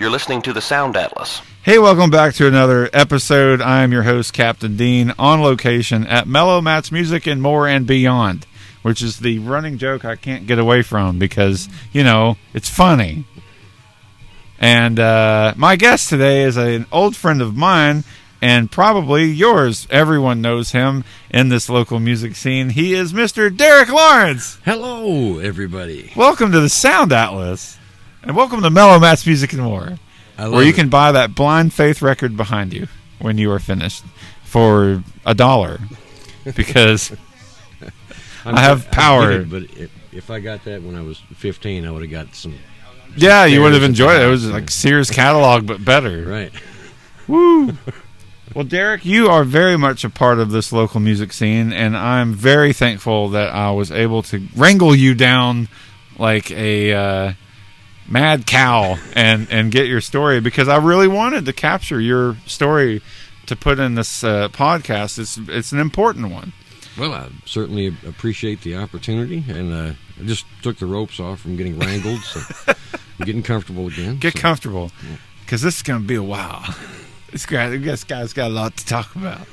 You're listening to the Sound Atlas. Hey, welcome back to another episode. I am your host, Captain Dean, on location at Mellow Matt's Music and More and Beyond, which is the running joke I can't get away from because, you know, it's funny. And uh, my guest today is an old friend of mine and probably yours. Everyone knows him in this local music scene. He is Mr. Derek Lawrence. Hello, everybody. Welcome to the Sound Atlas. And welcome to Mellow Matt's Music and More, where you it. can buy that Blind Faith record behind you when you are finished for a dollar. Because I'm- have I power. it, but if, if I got that when I was 15, I would have got some. yeah, you would have enjoyed it. It was like. Sears catalog, but better. Right. Woo! Well, Derek, you are very much a part of this local music scene, and I'm very thankful that I was able to wrangle you down like a uh, mad cow and and get your story because I really wanted to capture your story to put in this uh, podcast. It's it's an important one. Well, I certainly appreciate the opportunity, and uh, I just took the ropes off from getting wrangled, so I'm getting comfortable again. Get so- comfortable because this is going to be a while. This guy, this guy's got a lot to talk about.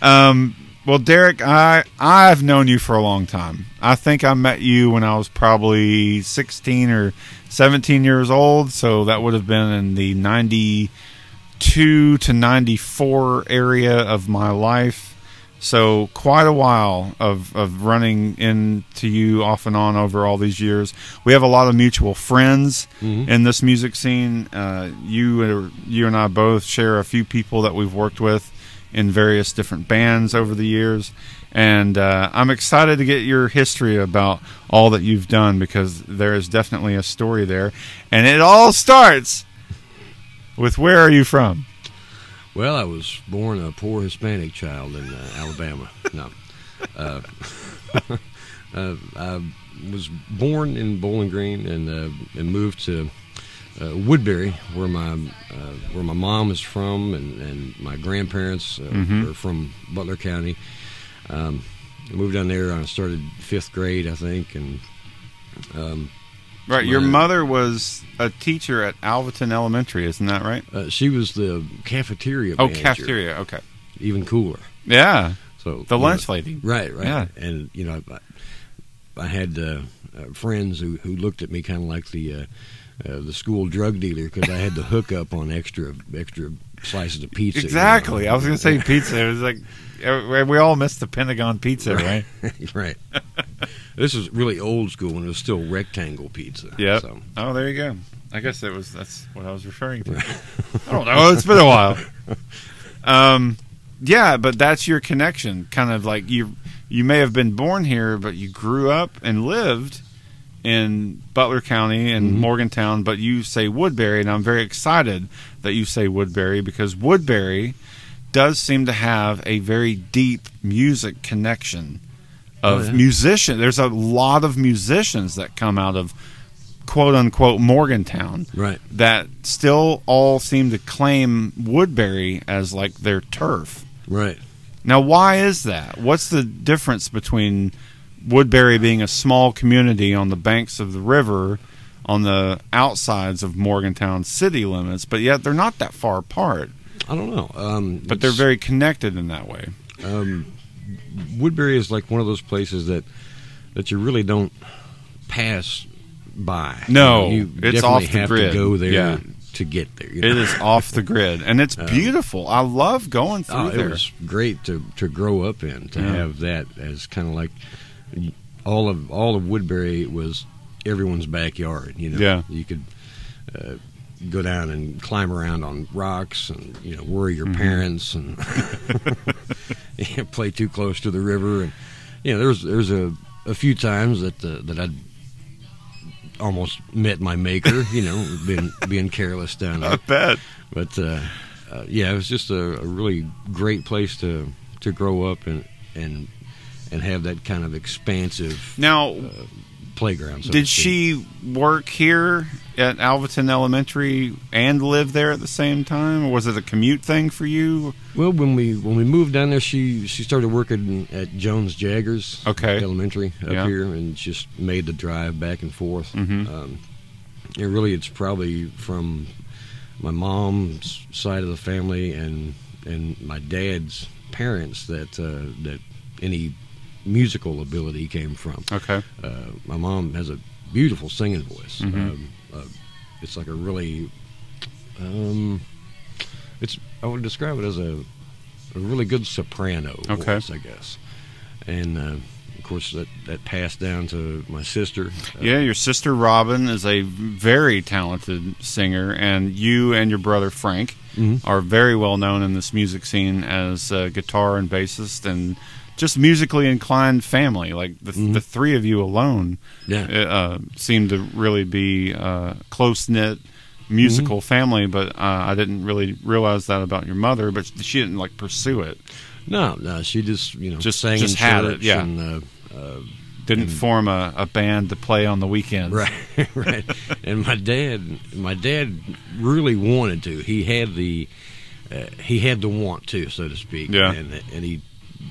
Um, well, Derek, I I've known you for a long time. I think I met you when I was probably 16 or 17 years old, so that would have been in the 92 to 94 area of my life. So quite a while of, of running into you off and on over all these years. We have a lot of mutual friends Mhm. in this music scene. Uh, you you and I both share a few people that we've worked with in various different bands over the years, and uh, I'm excited to get your history about all that you've done because there is definitely a story there, and it all starts with where are you from? Well, I was born a poor Hispanic child in uh, Alabama. No. Uh, uh, I was born in Bowling Green and uh, and moved to uh, Woodbury, where my uh, where my mom is from, and, and my grandparents uh, Mhm. are from Butler County. Um, I moved down there. I started fifth grade, I think, and um, Right, your mother was a teacher at Alvaton Elementary, isn't that right? uh, she was the cafeteria. Oh, manager, cafeteria. Okay, even cooler. yeah, So the you know, lunch lady. Right, right. Yeah. And you know, I, I had uh, uh, friends who, who looked at me kind of like the uh, uh, the school drug dealer because I had the hookup on extra extra slices of pizza. you know. Exactly. I was going to say pizza. It was like we all miss the Pentagon pizza, right? right. this is really old school when it was still rectangle pizza. Yep. So, Oh, there you go. I guess that was that's what I was referring to. I don't know. It's been a while. Um, yeah, but that's your connection. Kind of like you you may have been born here, but you grew up and lived in Butler County and Mhm. Morgantown, but you say Woodbury, and I'm very excited that you say Woodbury because Woodbury does seem to have a very deep music connection of Oh, yeah. musician. There's a lot of musicians that come out of quote unquote Morgantown right. that still all seem to claim Woodbury as like their turf. Right. Now, why is that? What's the difference between Woodbury being a small community on the banks of the river on the outsides of Morgantown city limits, but yet they're not that far apart, I don't know. Um, but they're very connected in that way? um, Woodbury is like one of those places that that you really don't pass by. No, you, know, you it's off the have grid. to go there Yeah. to get there. you know? is off the grid, and it's Um, beautiful. I love going through Oh, it there. was great to to grow up in to Yeah. have that as kind of like all of all of Woodbury was everyone's backyard. You know, Yeah. you could uh, go down and climb around on rocks and you know worry your Mhm. parents and you know, play too close to the river and you know there's there's a a few times that uh, that I'd almost met my maker. You know, being being careless down there. I bet. But uh, uh, yeah, it was just a, a really great place to to grow up and and and have that kind of expansive Now, playground. So Did she work here at Alvaton Elementary and live there at the same time, or was it a commute thing for you? Well, when we when we moved down there, she she started working at Jones Jaggers Okay. Elementary up Yeah. here, and just made the drive back and forth. Mhm. Um, and really, it's probably from my mom's side of the family and and my dad's parents that uh, that any musical ability came from. Okay. Uh, my mom has a beautiful singing voice. Mhm. Um, uh, it's like a really, um, it's I would describe it as a, a really good soprano Okay. voice, I guess. And uh, of course, that that passed down to my sister. Uh, Yeah, your sister Robin is a very talented singer, and you and your brother Frank Mhm. are very well known in this music scene as a guitar and bassist, and just musically inclined family. Like the, Mhm. the three of you alone Yeah. uh, seem to really be uh, close knit musical Mm-hmm. family. But uh, I didn't really realize that about your mother. But she didn't like pursue it. No, no, she just you know Just- sang just had it, yeah. and, uh, uh, Didn't Mm. form a, a band to play on the weekends. Right, right. And my dad, my dad really wanted to. He had the, uh, he had the want to, so to speak. Yeah. And and he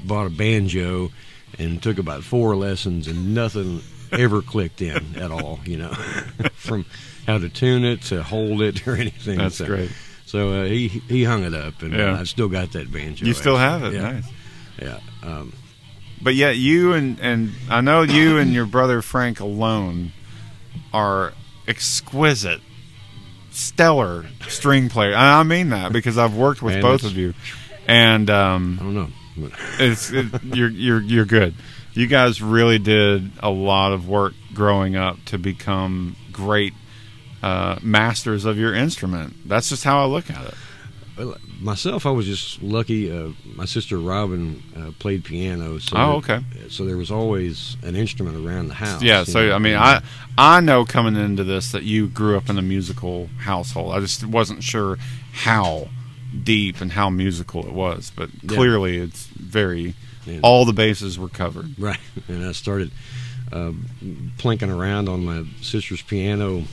bought a banjo, and took about four lessons, and nothing ever clicked in at all. You know, from how to tune it to hold it or anything. That's so, great. So uh, he he hung it up, and Yeah. I've still got that banjo. You still have it. Yeah. Nice. Yeah. Um, But yet you and and I know you and your brother Frank alone are exquisite, stellar string player. I mean that because I've worked with Man, both of you, and um, I don't know. It's it, you're you're you're good. You guys really did a lot of work growing up to become great uh, masters of your instrument. That's just how I look at it. Well, myself, I was just lucky. Uh, my sister Robin uh, played piano, so Oh, okay. so there was always an instrument around the house. Yeah, so know, I mean, I I know coming into this that you grew up in a musical household. I just wasn't sure how deep and how musical it was, but Yeah. clearly it's very. Yeah. All the bases were covered. right, and I started uh, plinking around on my sister's piano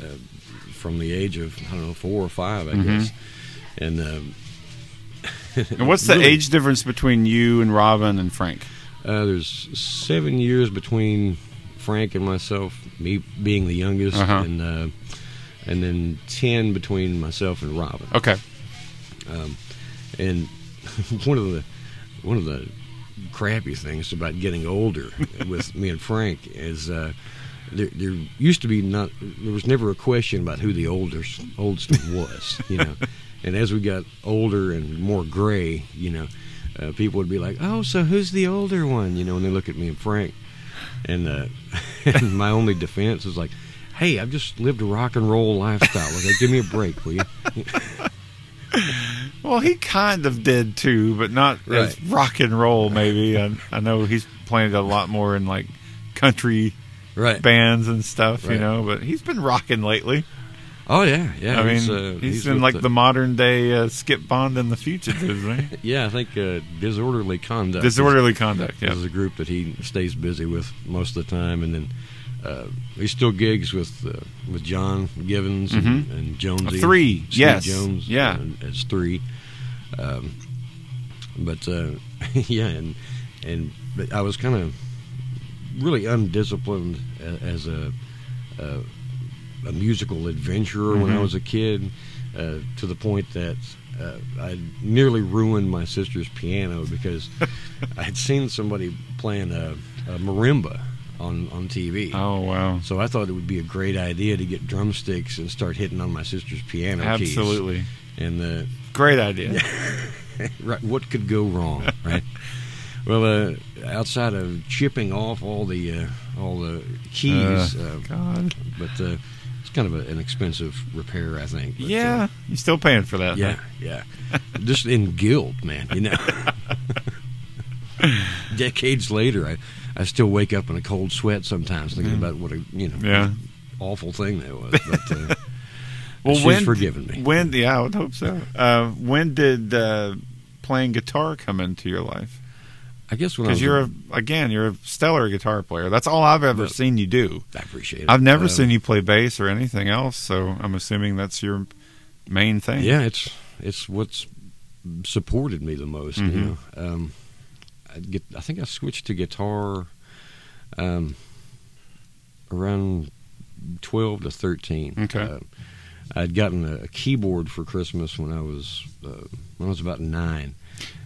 uh, from the age of I don't know four or five, I Mhm. guess. And, um, And what's the really, age difference between you and Robin and Frank? Uh, there's seven years between Frank and myself, me being the youngest, Uh-huh. and uh, and then ten between myself and Robin. Okay. Um, and one of the one of the crappy things about getting older with me and Frank is uh, there, there used to be not there was never a question about who the oldest oldest was, you know. and as we got older and more gray, you know, uh, people would be like, "Oh, so who's the older one?" You know, and they look at me and Frank, and, uh, and my only defense is like. Hey, I've just lived a rock and roll lifestyle. Okay, give me a break, will you? Well, he kind of did too, but not as rock and roll. Maybe I, I know he's played a lot more in like country Right. bands and stuff, you know. But he's been rocking lately. Oh yeah, yeah. I mean, he's, he's, uh, in with like the, modern day uh, Skip Bond and the Fugitives, right? Yeah, I think uh, disorderly conduct. Disorderly conduct. is, Yeah. is a group that he stays busy with most of the time, and then uh, he still gigs with uh, with John Givens and, Mhm. and Jonesy. Three, Steve yes, Jones. yeah. uh, as three. Um, but uh, yeah, and and but I was kind of really undisciplined as a a, a musical adventurer when I Mhm. was a kid, uh, to the point that uh, I nearly ruined my sister's piano because I had seen somebody playing a, a marimba on on TV. Oh wow. So I thought it would be a great idea to get drumsticks and start hitting on my sister's piano keys. Absolutely. And the Great idea. right, what could go wrong, right? well, uh, outside of chipping off all the uh, all the keys, uh, God. but uh, it's kind of a, an expensive repair, I think. But, uh, Yeah, you're still paying for that. yeah, yeah. Just in guilt, man. You know. Decades later, I, I still wake up in a cold sweat sometimes, thinking Mm. about what a you know Yeah. awful thing that was. But uh, Well, she's when forgiven me. When? Yeah, I would hope so. Uh, when did uh, playing guitar come into your life? I guess when I was Because you're a, again, you're a stellar guitar player. That's all I've ever seen you do. I appreciate it. I've never Um, seen you play bass or anything else, so I'm assuming that's your main thing. Yeah, it's it's what's supported me the most. Mhm. You know, um, get. I think I switched to guitar um, around twelve to thirteen. Okay. Uh, I'd gotten a, a keyboard for Christmas when I was uh, when I was about nine.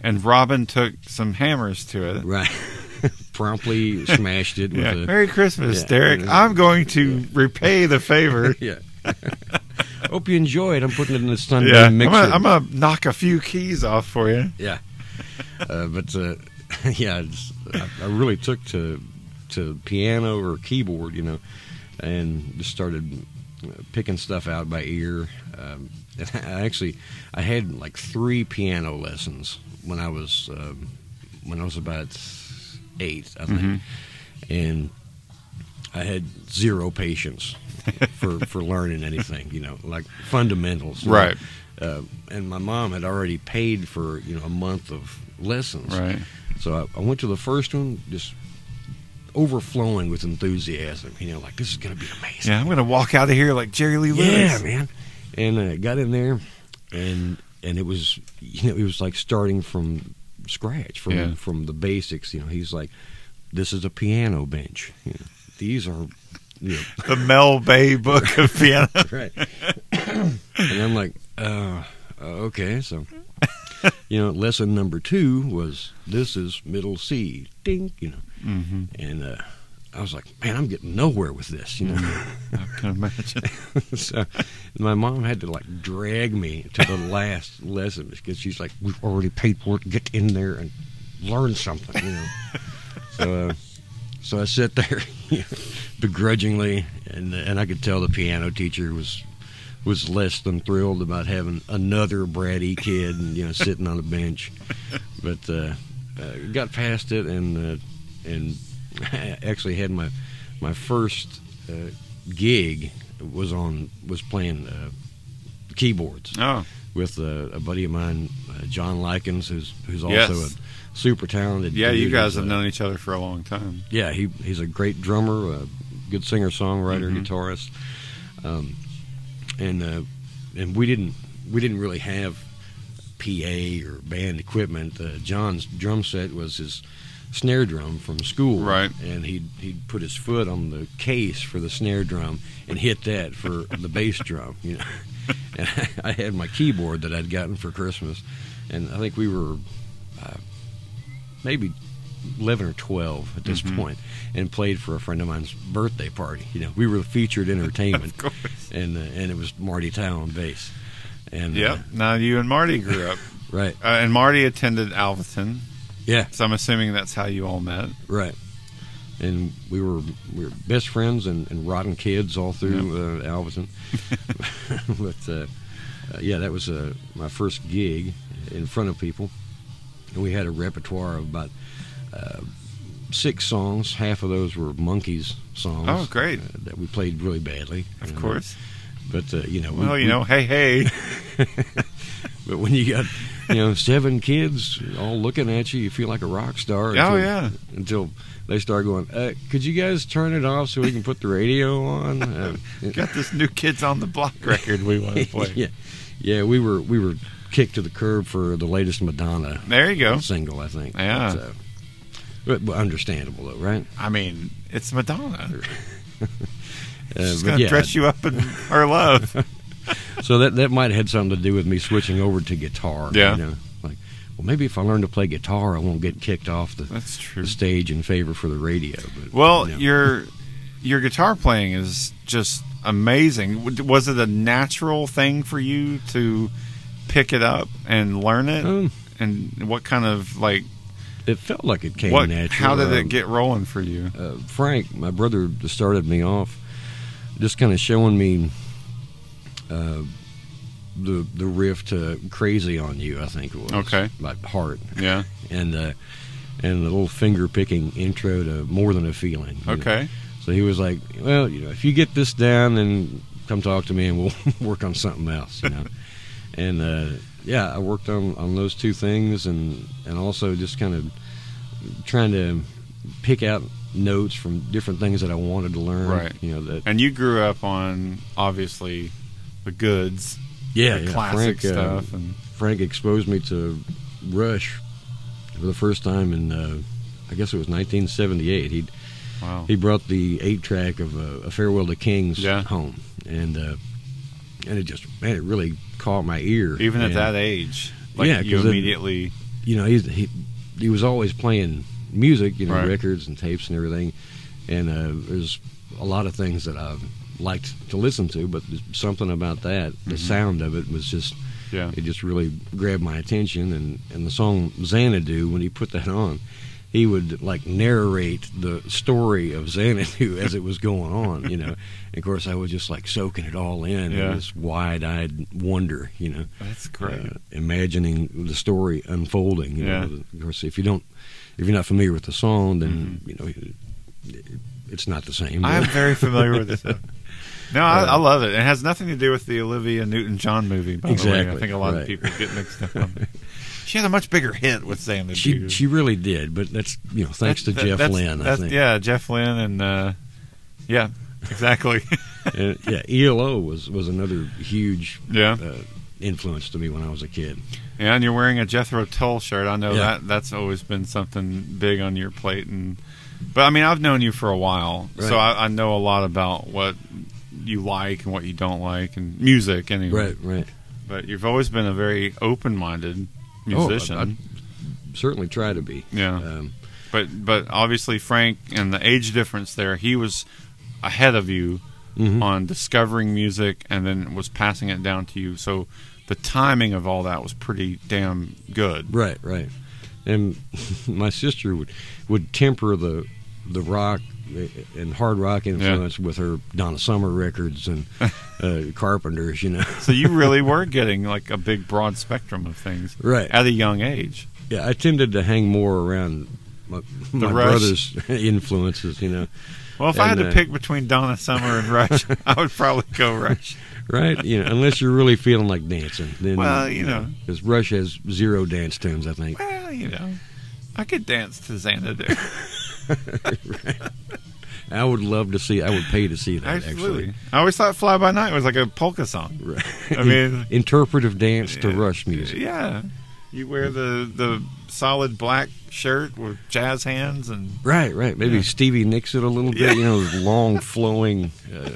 And Robin took some hammers to it. Right. Promptly smashed it with Yeah. a Merry Christmas, Yeah. Derek. I'm going to repay the favor. yeah. Hope you enjoy it. I'm putting it in the Sunday yeah, I'm gonna, I'm gonna knock a few keys off for you. Yeah, uh, but uh, yeah, I, I really took to to piano or keyboard, you know, and just started uh, picking stuff out by ear. Um, and I actually I had like three piano lessons when I was um, when I was about eight, I think, and I had zero patience for for learning anything, you know, like fundamentals. Right. Uh, and my mom had already paid for you know a month of lessons, Right. So I, I went to the first one just overflowing with enthusiasm. You know, like this is going to be amazing. Yeah, I'm gonna walk out of here like Jerry Lee Lewis. Yeah, man. And uh, got in there, and and it was you know it was like starting from scratch from Yeah. from the basics. You know, he's like, this is a piano bench. You know, these are. You know, The Mel Bay Book of Piano. right. and I'm like, uh, okay, so you know, lesson number two was this is middle C, ding, you know, hmm and uh, I was like, man, I'm getting nowhere with this, you know. I can imagine. so my mom had to like drag me to the last lesson because she's like, we've already paid for it. Get in there and learn something, you know. so, uh, so I sat there begrudgingly, and and I could tell the piano teacher was was less than thrilled about having another bratty kid, and you know, sitting on a bench. But uh, uh, got past it, and uh, and I actually had my my first uh, gig was on was playing uh, keyboards Oh, with uh, a buddy of mine, uh, John Likens, who's who's Yes. also a super talented. yeah, you guys have known each other for a long time. Yeah, he he's a great drummer, a good singer songwriter, Mhm. guitarist, um, and uh, and we didn't we didn't really have PA or band equipment. Uh, John's drum set was his snare drum from school, Right. And he'd he'd put his foot on the case for the snare drum and hit that for the bass drum, you know. And I had my keyboard that I'd gotten for Christmas, and I think we were uh, maybe eleven or twelve at this Mhm. point, and played for a friend of mine's birthday party. You know, we were featured entertainment, Of and uh, and it was Marty Tow on bass. And uh, Now you and Marty grew up, right, uh, and Marty attended Alvaton, yeah, so I'm assuming that's how you all met. right. And we were we were best friends and, and rotten kids all through uh, Alvaton. but uh, uh, yeah, that was uh, my first gig in front of people, and we had a repertoire of about uh, six songs. Half of those were Monkees songs. Oh, great. uh, that we played really badly, Of know. course. But uh, you know, we- Well, you we- hey, hey. But when you got, you know, seven kids all looking at you, you feel like a rock star. Oh, until- yeah. Until they start going, uh, could you guys turn it off so we can put the radio on? Uh, Got this new Kids on the Block record we want to play. yeah, yeah. We were we were kicked to the curb for the latest Madonna There you go. single, I think. Yeah. Uh, understandable though, right? I mean, it's Madonna. Uh, She's but going to yeah, dress you up in her love. So that that might have had something to do with me switching over to guitar. Yeah. You know, like, well, maybe if I learn to play guitar, I won't get kicked off the, That's true. the stage in favor for the radio. But Well, you know. your your guitar playing is just amazing. Was it a natural thing for you to pick it up and learn it? Um, and what kind of like it felt like it came what? natural. How did Um, it get rolling for you? uh, Frank, my brother, started me off, just kind of showing me uh, the the riff to "Crazy on You." I think it was Okay. by Heart, Yeah. and uh, and the little finger picking intro to "More Than a Feeling." you know. Okay. So he was like, "Well, you know, if you get this down, then come talk to me, and we'll work on something else." You know, and uh, yeah, I worked on on those two things, and and also just kind of trying to pick out notes from different things that I wanted to learn. Right. You know that. And you grew up on obviously the goods, Yeah, the yeah. classic Frank, uh, stuff, and Frank exposed me to Rush for the first time in, uh, I guess it was 1978. He wow. he brought the eight track of uh, a Farewell to Kings Yeah. home, and uh, and it just man, it really caught my ear. Even at that age, like Yeah, you 'cause it- immediately. you know, he's, he he was always playing music, you know, Right. records and tapes and everything. And uh, there's a lot of things that I liked to listen to, but something about that, the sound of it was just yeah. it just really grabbed my attention. And and the song Xanadu, when he put that on, he would like narrate the story of Xanadu as it was going on, you know. And of course, I was just like soaking it all in, Yeah. in this wide-eyed wonder, you know That's great. uh, imagining the story unfolding. You Yeah. know, of course, if you don't, if you're not familiar with the song, then Mm-hmm. you know it- it's not the same. I'm very familiar with this. No, I, Uh, I love it. It has nothing to do with the Olivia Newton-John movie. By the way, I think a lot of people get mixed up on it. She had a much bigger hit with Xanadu. she she really did, but that's you know thanks to that- Jeff Lynne. I think. Yeah, Jeff Lynne and uh, yeah, exactly. And, yeah, ELO was was another huge yeah, uh, influence to me when I was a kid. yeah, and you're wearing a Jethro Tull shirt. I know Yeah. that that's always been something big on your plate. And but I mean, I've known you for a while, so I, I know a lot about what you like and what you don't like, and music anyway. Right, right. But you've always been a very open-minded musician. Oh, I- Certainly try to be. yeah. Um, But but obviously Frank and the age difference there, he was ahead of you mhm. on discovering music and then was passing it down to you. So the timing of all that was pretty damn good. Right, right. And my sister would would temper the the rock and hard rock influence with her Donna Summer records and uh, Carpenters, you know. So you really were getting like a big broad spectrum of things Right. at a young age. Yeah, I tended to hang more around my, my brother's influences, you know. Well, if I had to uh, pick between Donna Summer and Rush, I would probably go Rush. Right? You know, unless you're really feeling like dancing. Then, Well, you know. Because Rush has zero dance tunes, I think. Well, you know, I could dance to Xanadu. I would love to see, I would pay to see that, Absolutely. I always thought Fly By Night was like a polka song. Right. I mean- interpretive dance to Rush music. Yeah. You wear the the solid black shirt with jazz hands and Right, right. Maybe Yeah. Stevie nicks it a little bit, Yeah. you know, long flowing. Uh,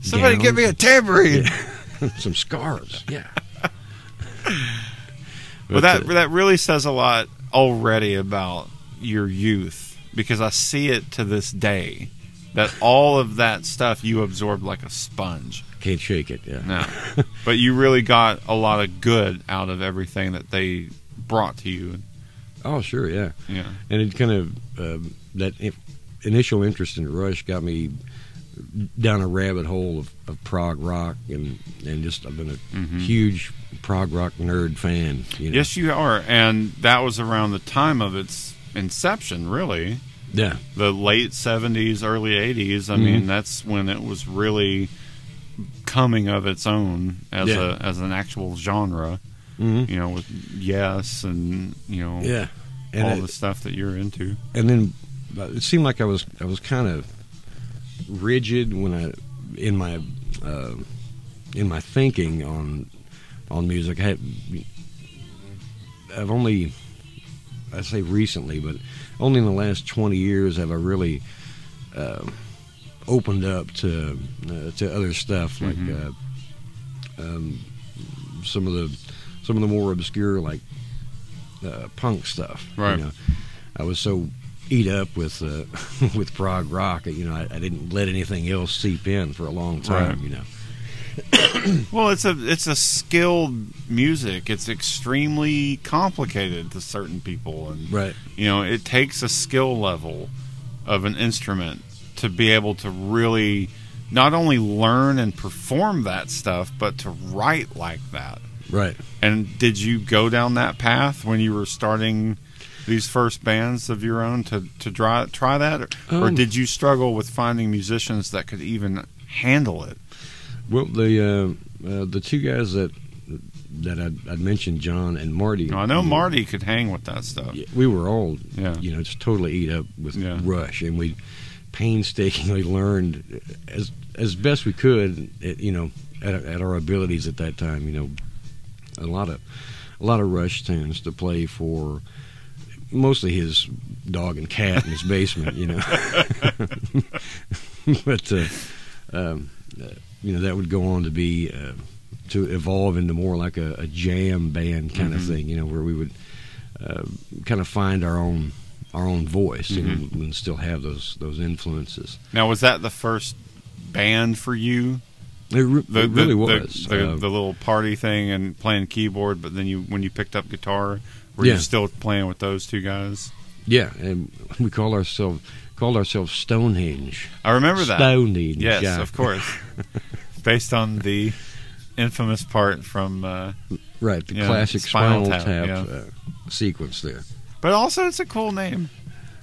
somebody get me a tambourine. some scarves. Yeah. Well, that uh, that really says a lot already about your youth because I see it to this day that all of that stuff you absorbed like a sponge. can't shake it. Yeah. No, but you really got a lot of good out of everything that they brought to you. Oh, sure. Yeah. Yeah, And it kind of um, that initial interest in Rush got me down a rabbit hole of, of prog rock, and and just I've been a Mhm. huge prog rock nerd fan. You know? yes, you are, and that was around the time of its inception, really. Yeah. the late 70s early 80s i Mhm. mean that's when it was really coming of its own as Yeah. a as an actual genre hmm you know with yes and you know Yeah. And all I- the stuff that you're into and then it seemed like I was I was kind of rigid when I in my uh, in my thinking on on music. I had, I've only I say recently, but only in the last twenty years have I really uh, opened up to uh, to other stuff like Mhm. uh, um, some of the some of the more obscure like uh, punk stuff. Right. You know, I was so eat up with uh, with prog rock. You know, I, I didn't let anything else seep in for a long time. Right. You know. well it's a it's a skilled music it's extremely complicated to certain people and Right. you know it takes a skill level of an instrument to be able to really not only learn and perform that stuff but to write like that Right. And did you go down that path when you were starting these first bands of your own to to try try that, or, or Um, did you struggle with finding musicians that could even handle it? Well, the uh, uh, the two guys that that I'd, I'd mentioned, John and Marty. Now, I know Marty could hang with that stuff. we were all Yeah. you know just totally eat up with Yeah. Rush, and we painstakingly learned as as best we could, at, you know, at, at our abilities at that time. You know, a lot of a lot of Rush tunes to play for mostly his dog and cat in his basement. You know, but uh, um, uh, you know that would go on to be. Uh, to evolve into more like a, a jam band kind of Mhm. thing. You know, where we would uh, kind of find our own our own voice and, and still have those those influences. Now, was that the first band for you? It, re- The, it really the, was. the, Uh, the little party thing and playing keyboard, but then you when you picked up guitar, were you still playing with those two guys? yeah, and we called ourselves called ourselves Stonehenge. I remember that. Stonehenge. Yes, yeah. of course. Based on the infamous part from, uh, Right, the classic Spinal Spinal, Tap, Tap, yeah. uh, sequence there. but also it's a cool name.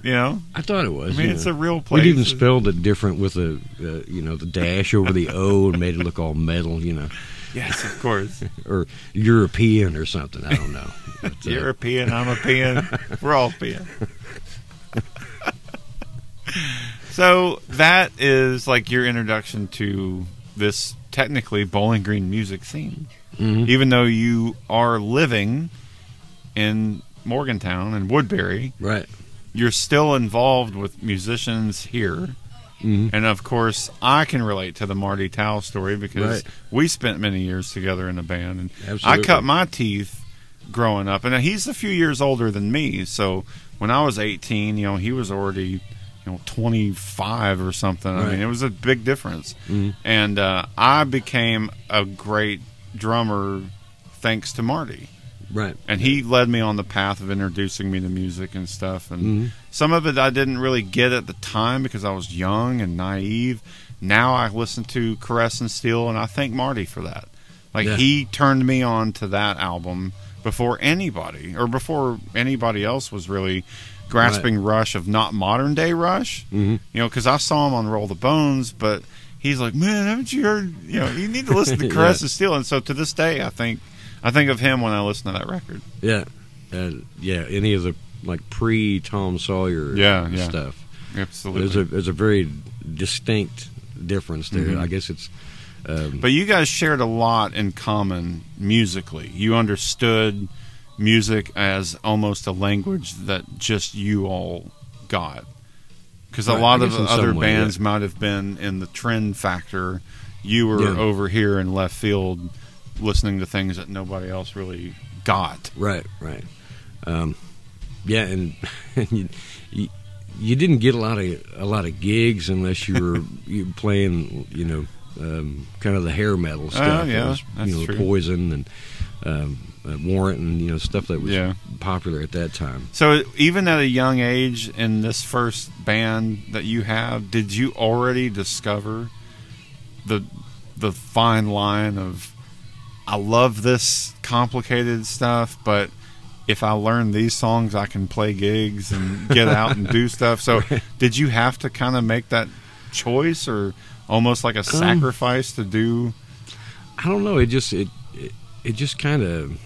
You know, I thought it was. I mean, it's know. a real place. We'd even spelled it different with the, uh, you know, the dash over the O and made it look all metal, you know, Yes, of course. or European or something. I don't know. But, uh, European, I'm a peon. We're all peon. so that is like your introduction to this technically Bowling Green music scene. mhm. Even though you are living in Morgantown and Woodbury, Right. you're still involved with musicians here. hmm And of course, I can relate to the Marty Towel story because Right. we spent many years together in a band. And Absolutely. I cut my teeth growing up, and he's a few years older than me. So when I was 18, you know, he was already, you know, 25 or something. I mean, it was a big difference. Mhm. And uh, I became a great drummer thanks to Marty. Right. And he led me on the path of introducing me to music and stuff. And Mhm. some of it I didn't really get at the time because I was young and naive. Now I listen to Caress of Steel, and I thank Marty for that. Like Yeah. he turned me on to that album before anybody, or before anybody else was really grasping Rush of not modern day Rush. Mhm. You know, because I saw him on Roll the Bones, but he's like, man, haven't you heard? You know, you need to listen to Yeah. Caress of Steel. And so to this day, I think I think of him when I listen to that record. Yeah. And yeah, any of the like pre Tom Sawyer Yeah, yeah. stuff. Absolutely. There's a there's a very distinct difference there. Mhm. I guess it's um, But you guys shared a lot in common musically. You understood music as almost a language that just you all got. Because a lot of other way, bands yeah. might have been in the trend factor. You were Yeah. over here in left field listening to things that nobody else really got. Right, right. Um, yeah, and, you, you you didn't get a lot of a lot of gigs unless you were you playing, you know, um, kind of the hair metal stuff. It yeah, was, that's you know, true. Poison and um, uh, Warrant and you know stuff that was Yeah. popular at that time. So even at a young age in this first band that you have, did you already discover the the fine line of I love this complicated stuff, but if I learn these songs, I can play gigs and get out and do stuff. So, did you have to kind of make that choice, or almost like a sacrifice to do? I don't know. It just it it, it just kind of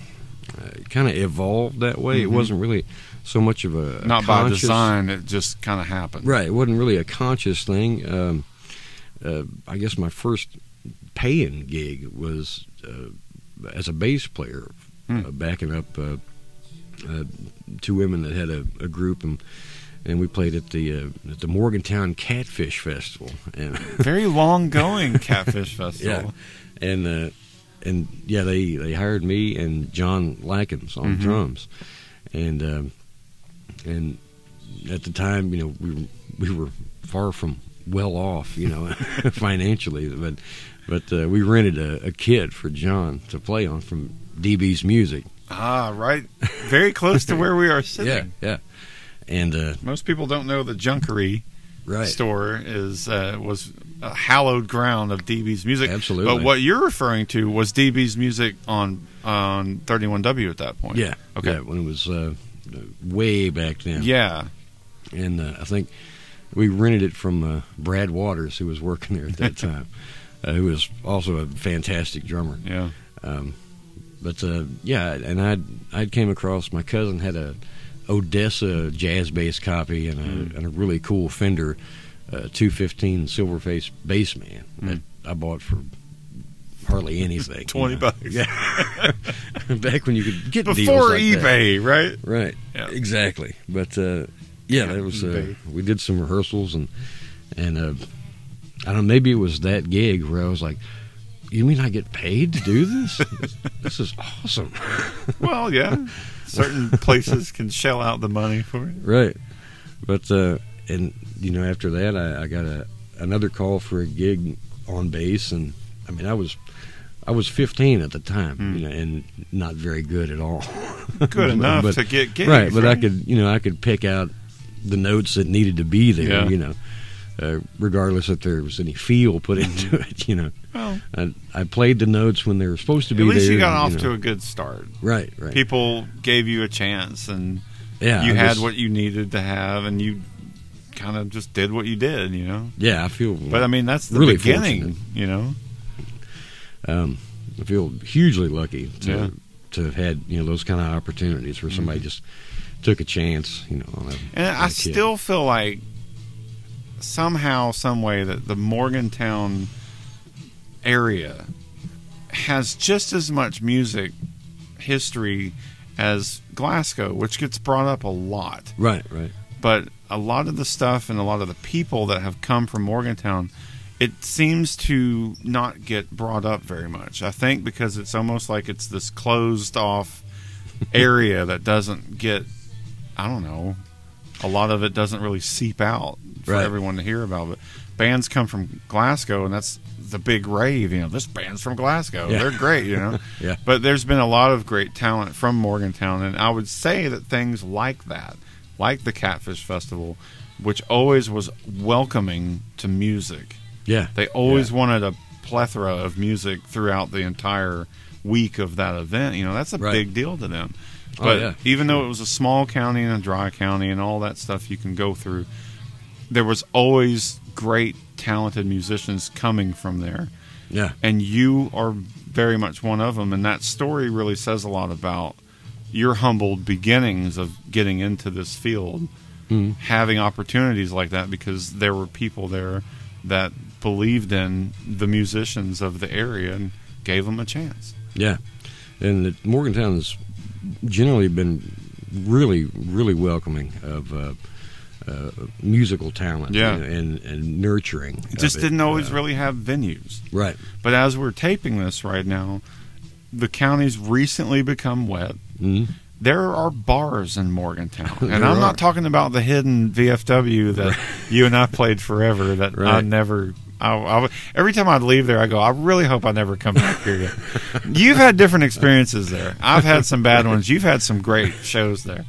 kind of evolved that way. It Mhm. wasn't really so much of a Not by design; it just kind of happened. Right. It wasn't really a conscious thing. Um, uh, I guess my first paying gig was uh, as a bass player, Hmm. uh, backing up uh, uh, two women that had a, a group, and and we played at the uh, at the Morgantown Catfish Festival, and Very long going Catfish Festival. yeah, and uh, and yeah, they they hired me and John Lackins on Mhm. drums, and um, and at the time, you know, we were, we were far from well off, you know, financially, but but uh, we rented a, a kit for John to play on from DB's Music. Ah, right. Very close to where we are sitting. Yeah, yeah, and uh, Most people don't know the Junkery right, store is uh, was a hallowed ground of DB's music. Absolutely. But what you're referring to was DB's music on on 31W at that point. yeah, Okay. yeah, when it was uh, way back then. Yeah. and uh, I think we rented it from uh, Brad Waters, who was working there at that time, uh, who was also a fantastic drummer. Yeah. Um, but uh, yeah, and I I came across my cousin had a Odessa jazz bass copy and a, Mm. and a really cool Fender uh, 215 Silverface Bassman that Mm. I bought for hardly anything. you 20 know. bucks. Yeah. Back when you could get Before like that. eBay, right? Right. Yeah. Exactly. But uh, yeah, that was uh, we did some rehearsals and and uh, I don't know maybe it was that gig where I was like, you mean I get paid to do this? this is awesome. Well, yeah. Certain places can shell out the money for it. Right. But uh, and you know after that I, I got a another call for a gig on bass and I mean I was I was 15 at the time, Hmm. you know, and not very good at all. Good enough But- to get gigs. right, but I could you know I could pick out the notes that needed to be there, Yeah. you know, uh, regardless if there was any feel put into it, you know. Well, I, I played the notes when they were supposed to be. at least there. you got and, off know. to a good start. right, right. People gave you a chance, and yeah, you I had just- what you needed to have, and you kind of just did what you did, you know. Yeah, I feel. But I mean, that's the Really beginning, fortunate. you know. um, I feel hugely lucky to Yeah. to have had you know those kind of opportunities where somebody just took a chance, you know. On a, And on I still feel like somehow, some way that the Morgantown area has just as much music history as Glasgow, which gets brought up a lot. right, right. But a lot of the stuff and a lot of the people that have come from Morgantown, it seems to not get brought up very much. I think because it's almost like it's this closed off area that doesn't get, I don't know, a lot of it doesn't really seep out for Right. everyone to hear about. But bands come from Glasgow, and that's the big rave. You know, this band's from Glasgow. Yeah. They're great. You know. Yeah. But there's been a lot of great talent from Morgantown, and I would say that things like that, like the Catfish Festival, which always was welcoming to music. Yeah, They always wanted a plethora of music throughout the entire week of that event. You know, that's a Right. big deal to them. Oh, But yeah. even though it was a small county and a dry county and all that stuff you can go through, there was always great, talented musicians coming from there yeah, and you are very much one of them and that story really says a lot about your humble beginnings of getting into this field Mhm. having opportunities like that because there were people there that believed in the musicians of the area and gave them a chance yeah. And it, Morgantown has generally been really, really welcoming of uh, uh, musical talent, Yeah. know, and and nurturing. it just didn't always Uh, really have venues right. but as we're taping this right now the county's recently become wet hmm there are bars in Morgantown, and There I'm are. not talking about the hidden VFW that you and I played forever. That I never. I, I, every time I'd leave there, I go. I really hope I never come back here again. You've had different experiences there. I've had some bad ones. You've had some great shows there,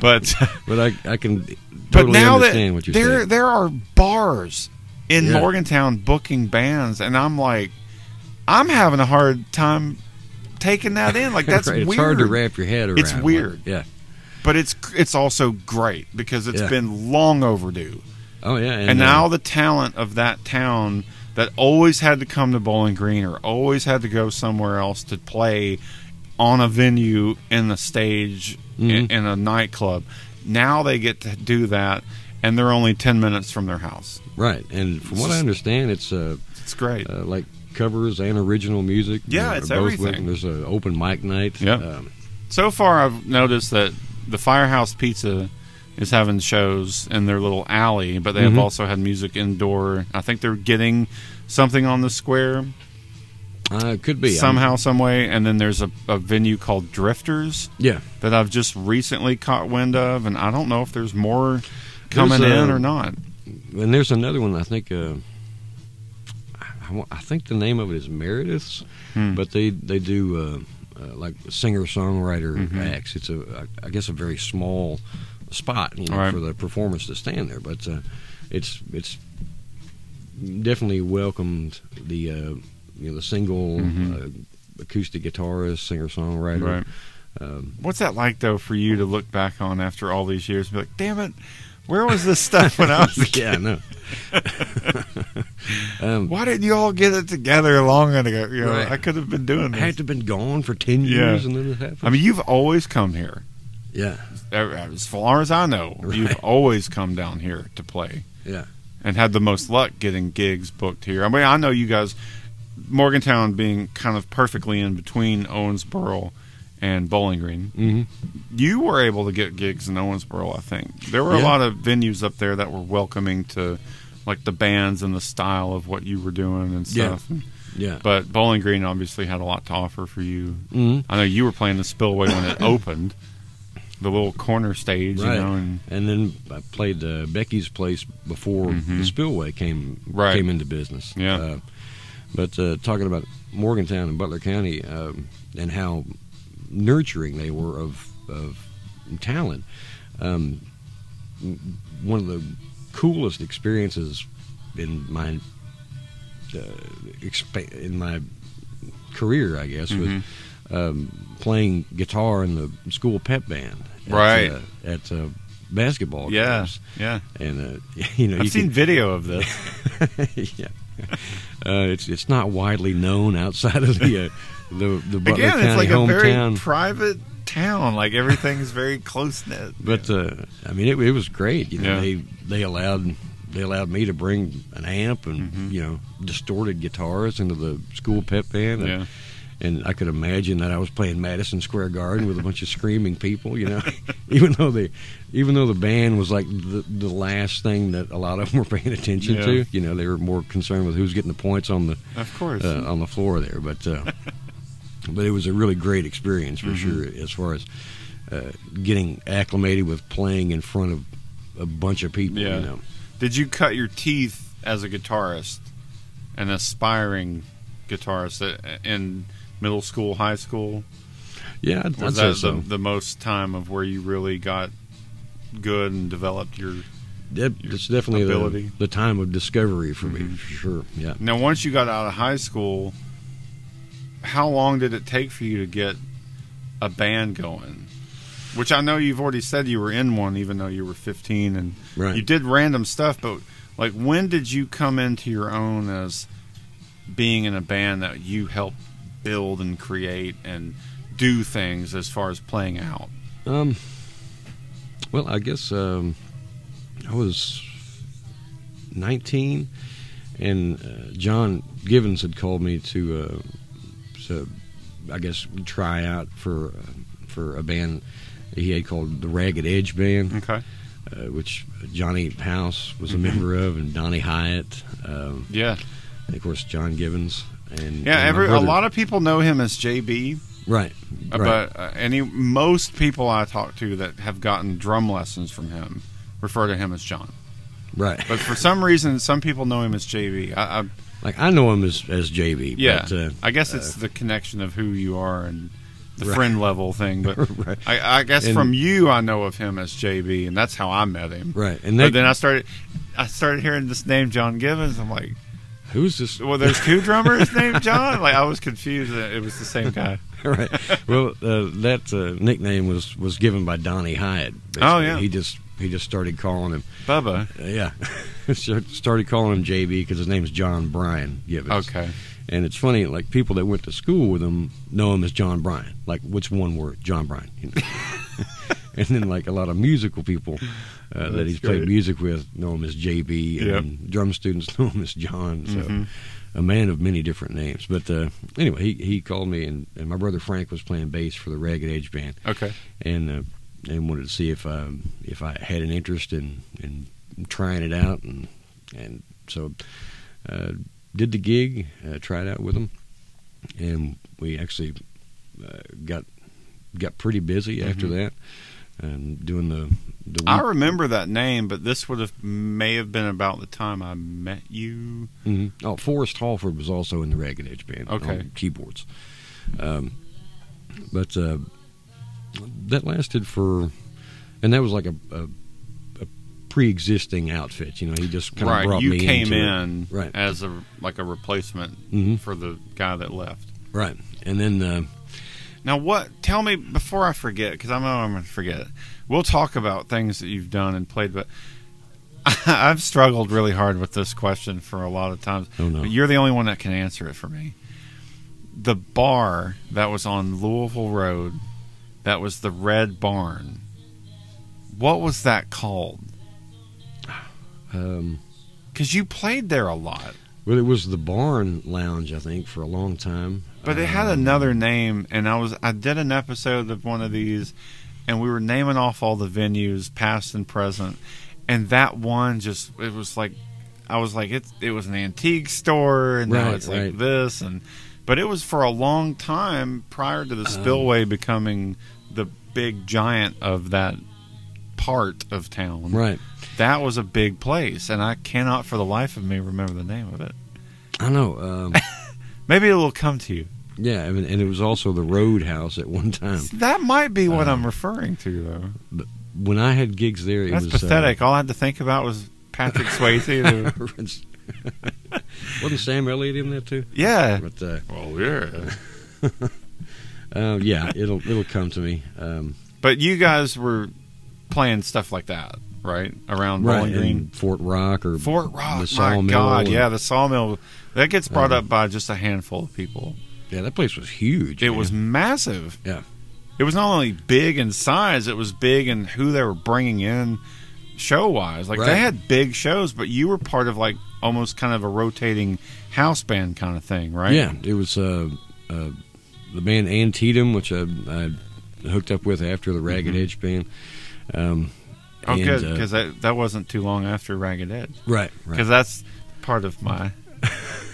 but But I I can but totally now understand that what you're there saying. there are bars in Yeah. Morgantown booking bands, and I'm like, I'm having a hard time taking that in. Like that's Right, It's weird. hard to wrap your head around. It's like- weird. yeah. but it's it's also great because it's Yeah. been long overdue. Oh yeah. And, uh, now the talent of that town that always had to come to Bowling Green or always had to go somewhere else to play on a venue in the stage in, Mhm. in a nightclub. Now they get to do that, and they're only ten minutes from their house. right. And from what I understand, it's uh, It's great. uh, like covers and original music. Yeah, uh, it's both everything. with- There's an open mic night. Yep. Um, So far, I've noticed that the Firehouse Pizza is having shows in their little alley, but they have Mhm. also had music indoor. I think they're getting something on the square uh, it could be I'm- somehow, some way. And then there's a, a venue called Drifters yeah. that I've just recently caught wind of, and I don't know if there's more coming There's, uh, in or not. And there's another one. I think. Uh, I, think the name of it is Meredith's, Hmm. but they they do uh, uh, like singer songwriter Mhm. acts. It's a I I guess a very small spot you know, Right. for the performers to stand there, but uh, it's it's definitely welcomed the uh, you know the single Mhm. uh, acoustic guitarist, singer songwriter. Right. Um, What's that like though for you to look back on after all these years and be like, "Damn it, where was this stuff when I was a yeah, I know. um, Why didn't you all get it together long ago? You know, Right. I could have been doing I had to have been gone for ten Yeah. years and then it happened. I mean, you've always come here. yeah, As far as I know, you've always come down here to play yeah, and had the most luck getting gigs booked here. I mean, I know you guys, Morgantown being kind of perfectly in between Owensboro and Bowling Green. hmm You were able to get gigs in Owensboro, I think. There were a lot of venues up there that were welcoming to like the bands and the style of what you were doing and stuff. Yeah. But Bowling Green obviously had a lot to offer for you. Mhm. I know you were playing the Spillway when it opened, the little corner stage, Right. you know, and And then I played uh, Becky's place before Mhm. the Spillway came Right. came into business. Yeah. Uh, but uh, talking about Morgantown and Butler County um, and how nurturing they were of of talent, um, one of the coolest experiences in my uh, expa- in my career, I guess, was Mhm. um, playing guitar in the school pep band. At, Right. uh, at uh, basketball yeah, games. yeah. And uh, you know, I've you seen could- video of this. yeah. Uh, it's it's not widely known outside of the uh, the the Butler Again, County it's like a very hometown. private town. Like everything's very close knit. but uh, I mean, it, it was great. You know, Yeah. they they allowed they allowed me to bring an amp and Mhm. you know distorted guitars into the school pep band. And, yeah, and I could imagine that I was playing Madison Square Garden with a bunch of screaming people, you know, even though they, even though the band was like the, the last thing that a lot of them were paying attention Yeah. to, you know, they were more concerned with who's getting the points on the of course. uh, on the floor there, but uh, but it was a really great experience for Mhm. sure as far as uh, getting acclimated with playing in front of a bunch of people, Yeah. you know. Did you cut your teeth as a guitarist, an aspiring guitarist uh, in middle school, high school? Yeah, I'd, Was that so. the, the most time of where you really got good and developed your? That- your it's definitely the, the time of discovery for me, Mhm. for sure. Yeah. Now, once you got out of high school, how long did it take for you to get a band going? Which I know you've already said you were in one, even though you were 15, and Right. you did random stuff. But like, when did you come into your own as being in a band that you helped build and create and do things as far as playing out? Um. Well, I guess um, I was 19, and uh, John Givens had called me to, uh, to I guess, try out for uh, for a band he had called the Ragged Edge Band, Okay. uh, which Johnny House was a Mhm. member of, and Donnie Hyatt, um, Yeah. and of course John Givens, and Yeah. and Every a lot of people know him as JB. right, Uh, right. But uh, any most people I talk to that have gotten drum lessons from him refer to him as John. right. But for some reason, some people know him as JB. I, I, Like I know him as as JB. yeah, but, uh, I guess it's the connection of who you are and the Right. friend level thing. But right. I, I guess And- from you, I know of him as JB, and that's how I met him. Right, and But then I started, I started hearing this name John Givens. I'm like, who's this? well, there's two drummers named John. Like I was confused that it was the same guy. right. Well, uh, that uh, nickname was was given by Donnie Hyatt. basically. Oh, yeah. He just he just started calling him. Bubba. Uh, yeah, started calling him JB because his name's John Bryan Givens. Okay. And it's funny, like people that went to school with him know him as John Bryan. Like which one word? John Bryan. You know? and then like a lot of musical people uh, that he's played music with know him as JB, Yep. and drum students know him as John. So Mhm. a man of many different names. But uh, anyway, he he called me, and, and my brother Frank was playing bass for the Ragged Edge band, Okay. and uh, and wanted to see if um, if I had an interest in in trying it out, and and so uh, did the gig, uh, tried out with them, and we actually uh, got got pretty busy after Mhm. that, and doing the the I remember that name, but this would have may have been about the time I met you. Mhm. Oh, Forrest Halford was also in the Ragged Edge band Okay. on keyboards. Um, but uh, that lasted for, and that was like a, a, a pre-existing outfit. You know, he just kind of right, brought you me came into it. in Right. as a like a replacement Mhm. for the guy that left. right, and then uh, Now, what? Tell me before I forget, because I know I'm going to forget. We'll talk about things that you've done and played, but I've struggled really hard with this question for a lot of times. Oh, no. But you're the only one that can answer it for me. The bar that was on Louisville Road, that was the Red Barn. What was that called? um, Because you played there a lot, well, it was the Barn Lounge, I think, for a long time. but it had Um, another name. And I was I did an episode of one of these, and we were naming off all the venues, past and present. And that one just it was like I was like, it it was an antique store, and now Right, it's like this, and but it was for a long time prior to the Uh-huh. spillway becoming the big giant of that part of town. Right. That was a big place, and I cannot for the life of me remember the name of it. I know. Um, Maybe it will come to you. yeah, and, and it was also the Roadhouse at one time. That might be what Uh, I'm referring to, though. When I had gigs there, it That's was uh, pathetic. All I had to think about was Patrick Swayze. Wasn't Sam Elliott in that too? yeah. But uh, Oh yeah. uh, yeah, it'll it'll come to me. Um, But you guys were playing stuff like that, right? Around Bowling Green, Fort Rock or Fort Rock. the my God, and- yeah, the sawmill. That gets brought Uh, up by just a handful of people. yeah, that place was huge. It man. was massive. Yeah. It was not only big in size; it was big in who they were bringing in, show wise. Like Right. they had big shows, but you were part of like almost kind of a rotating house band kind of thing, right? Yeah, it was uh, uh, the band Antietam, which I, I hooked up with after the Ragged Mhm. Edge band. Um, Oh, and, good, uh, because that that wasn't too long after Ragged Edge. right, Because right. that's part of my.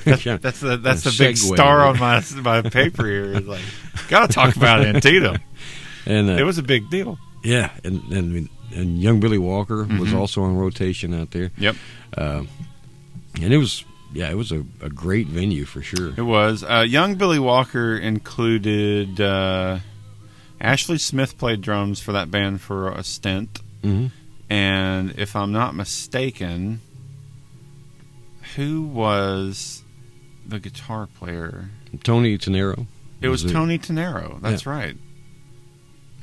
That's, Yeah. that's the that's the big star on my my paper here. Is like, gotta talk about Antietam. and uh, It was a big deal. yeah, and and and young Billy Walker was Mhm. also on rotation out there. Yep. Uh, and it was yeah, it was a, a great venue for sure. It was. Uh, young Billy Walker included uh, Ashley Smith played drums for that band for a stint, hmm and if I'm not mistaken, who was the guitar player? Tony Tenero. It was Was Tony Tenero. That's right.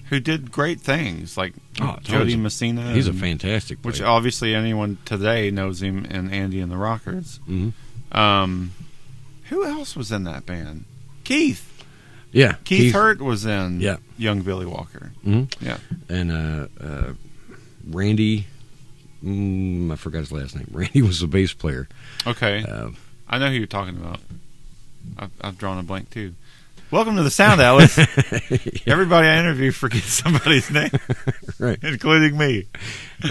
Who did great things like Oh, Jody Messina. He's a fantastic player. Which obviously anyone today knows him and Andy and the Rockers. hmm Um, who else was in that band? Keith. Yeah, Keith, Hurt was in Yeah. Young Billy Walker. Mhm. Yeah. and uh, uh, Randy. Mm, I forgot his last name. Randy was the bass player. Okay. Uh, I know who you're talking about. I've, I've drawn a blank too. Welcome to the Sound Alice. Everybody I interview forgets somebody's name, right, including me.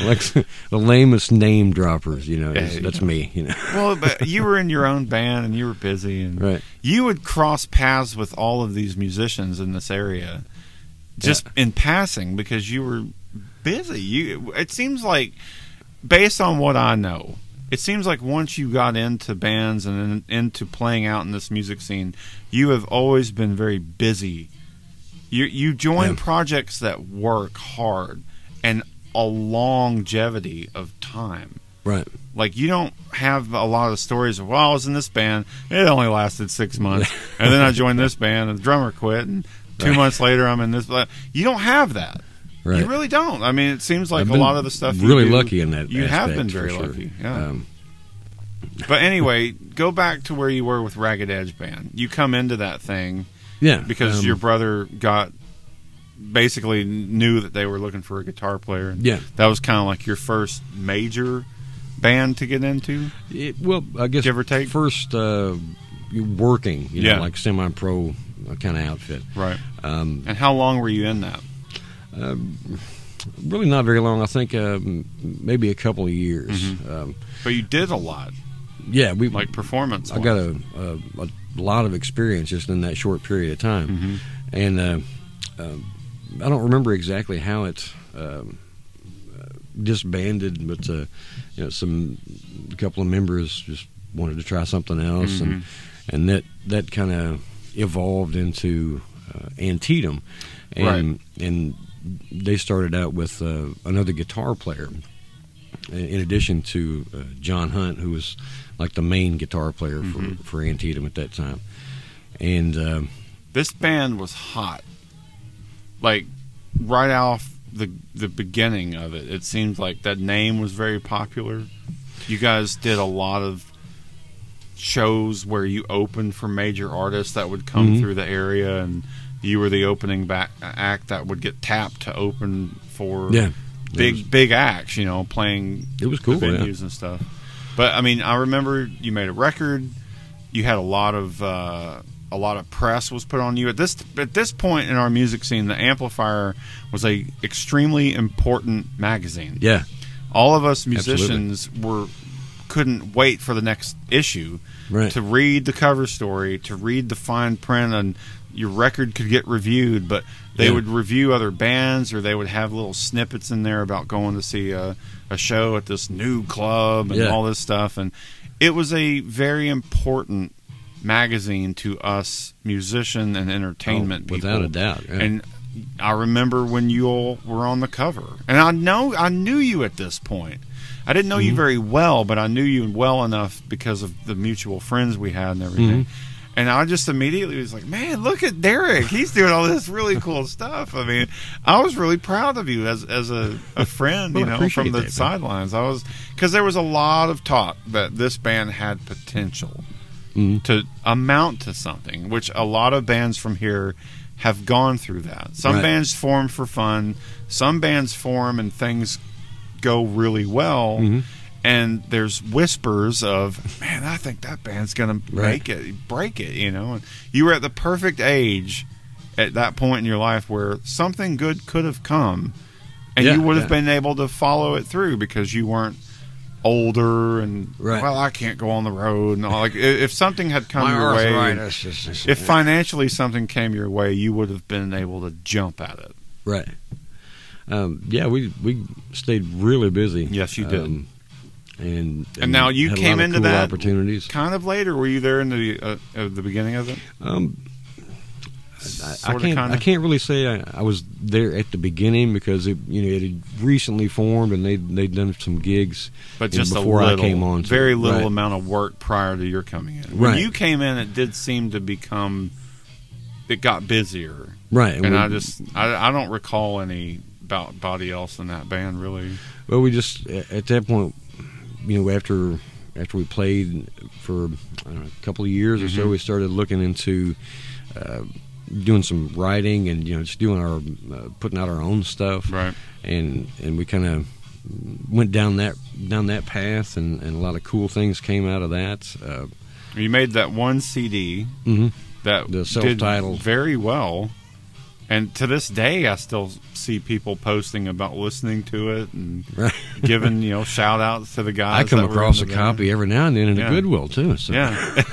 like the lamest name droppers. You know, Yeah, that's know. me. You know, Well, but you were in your own band and you were busy, and right. you would cross paths with all of these musicians in this area, just in passing because you were busy. You. It seems like, based on what I know, it seems like once you got into bands and in, into playing out in this music scene, you have always been very busy. You you join Yeah. projects that work hard and a longevity of time. Right. Like you don't have a lot of stories of well, I was in this band, it only lasted six months, and then I joined this band, and the drummer quit, and two Right. months later I'm in this. You don't have that. Right. You really don't. I mean, it seems like a lot of the stuff. you really do, lucky in that. You have been very sure. lucky. Yeah. Um, but anyway, go back to where you were with Ragged Edge Band. You come into that thing yeah, because um, your brother got basically knew that they were looking for a guitar player, and yeah. that was kind of like your first major band to get into. It, well, I guess Give or take? first uh, working, you know, Yeah. like semi-pro kind of outfit. Right. Um, And how long were you in that? Really not very long. I think um, maybe a couple of years. Mhm. Um, But you did a lot, yeah, we like performance. I got a, a, a lot of experience just in that short period of time, hmm and uh, um I don't remember exactly how it um, uh, disbanded, but uh, you know, some a couple of members just wanted to try something else, Mm-hmm. and and that that kind of evolved into uh, Antietam, and and they started out with uh, another guitar player. In addition to uh, John Hunt, who was like the main guitar player for, for Antietam at that time, and um, This band was hot. Like right off the the beginning of it, it seemed like that name was very popular. You guys did a lot of shows where you opened for major artists that would come Mhm. through the area, and you were the opening back act that would get tapped to open for yeah, big was- big acts. You know, playing It was cool. the yeah. venues and stuff. But I mean, I remember you made a record. You had a lot of uh, a lot of press was put on you at this at this point in our music scene. The Amplifier was a extremely important magazine. Yeah, All of us Absolutely. musicians were couldn't wait for the next issue Right. to read the cover story, to read the fine print, and your record could get reviewed. But they Yeah. would review other bands, or they would have little snippets in there about going to see a, a show at this new club and Yeah. all this stuff. And it was a very important magazine to us musician and entertainment Oh, people. without a doubt, yeah. And I remember when you all were on the cover, and I know I knew you at this point. I didn't know Mm-hmm. you very well, but I knew you well enough because of the mutual friends we had and everything. Mm-hmm. And I just immediately was like, "Man, look at Derek! He's doing all this really cool stuff." I mean, I was really proud of you as as a, a friend, you know, from the that, man. sidelines. I was because there was a lot of talk that this band had potential Mhm. to amount to something, which a lot of bands from here have gone through that. Some Right. bands form for fun, some bands form and things go really well. Mhm. And there's whispers of, man, I think that band's going to Right. make it, break it, you know. And you were at the perfect age at that point in your life where something good could have come, and Yeah, you would have yeah. been able to follow it through because you weren't older and Right. well, I can't go on the road and all. Like if something had come My your way, is- is- if financially something came your way, you would have been able to jump at it. Right. Um, yeah, we we stayed really busy. Yes, you did. Um, and, And now you came into cool that opportunities. Kind of later, were you there in the uh, at the beginning of it? Um, I, I can't. I can't really say I, I was there at the beginning because it, you know, it had recently formed and they they'd done some gigs. But just before a I little, came on very it. little Right. amount of work prior to your coming in. When Right. you came in, it did seem to become. It got busier, Right, and we- I just I, I don't recall any about body else in that band really. Well, we just at that point, you know, after after we played for I don't know, a couple of years or Mm-hmm. so, we started looking into uh, doing some writing and you know just doing our uh, putting out our own stuff, Right. And and we kind of went down that down that path, and, and a lot of cool things came out of that. Uh, You made that one CD hmm that The self-titled. very well, and to this day, I still see people posting about listening to it and giving you know shout outs to the guys. I come across a copy every now and then in Yeah. a Goodwill too. So Yeah.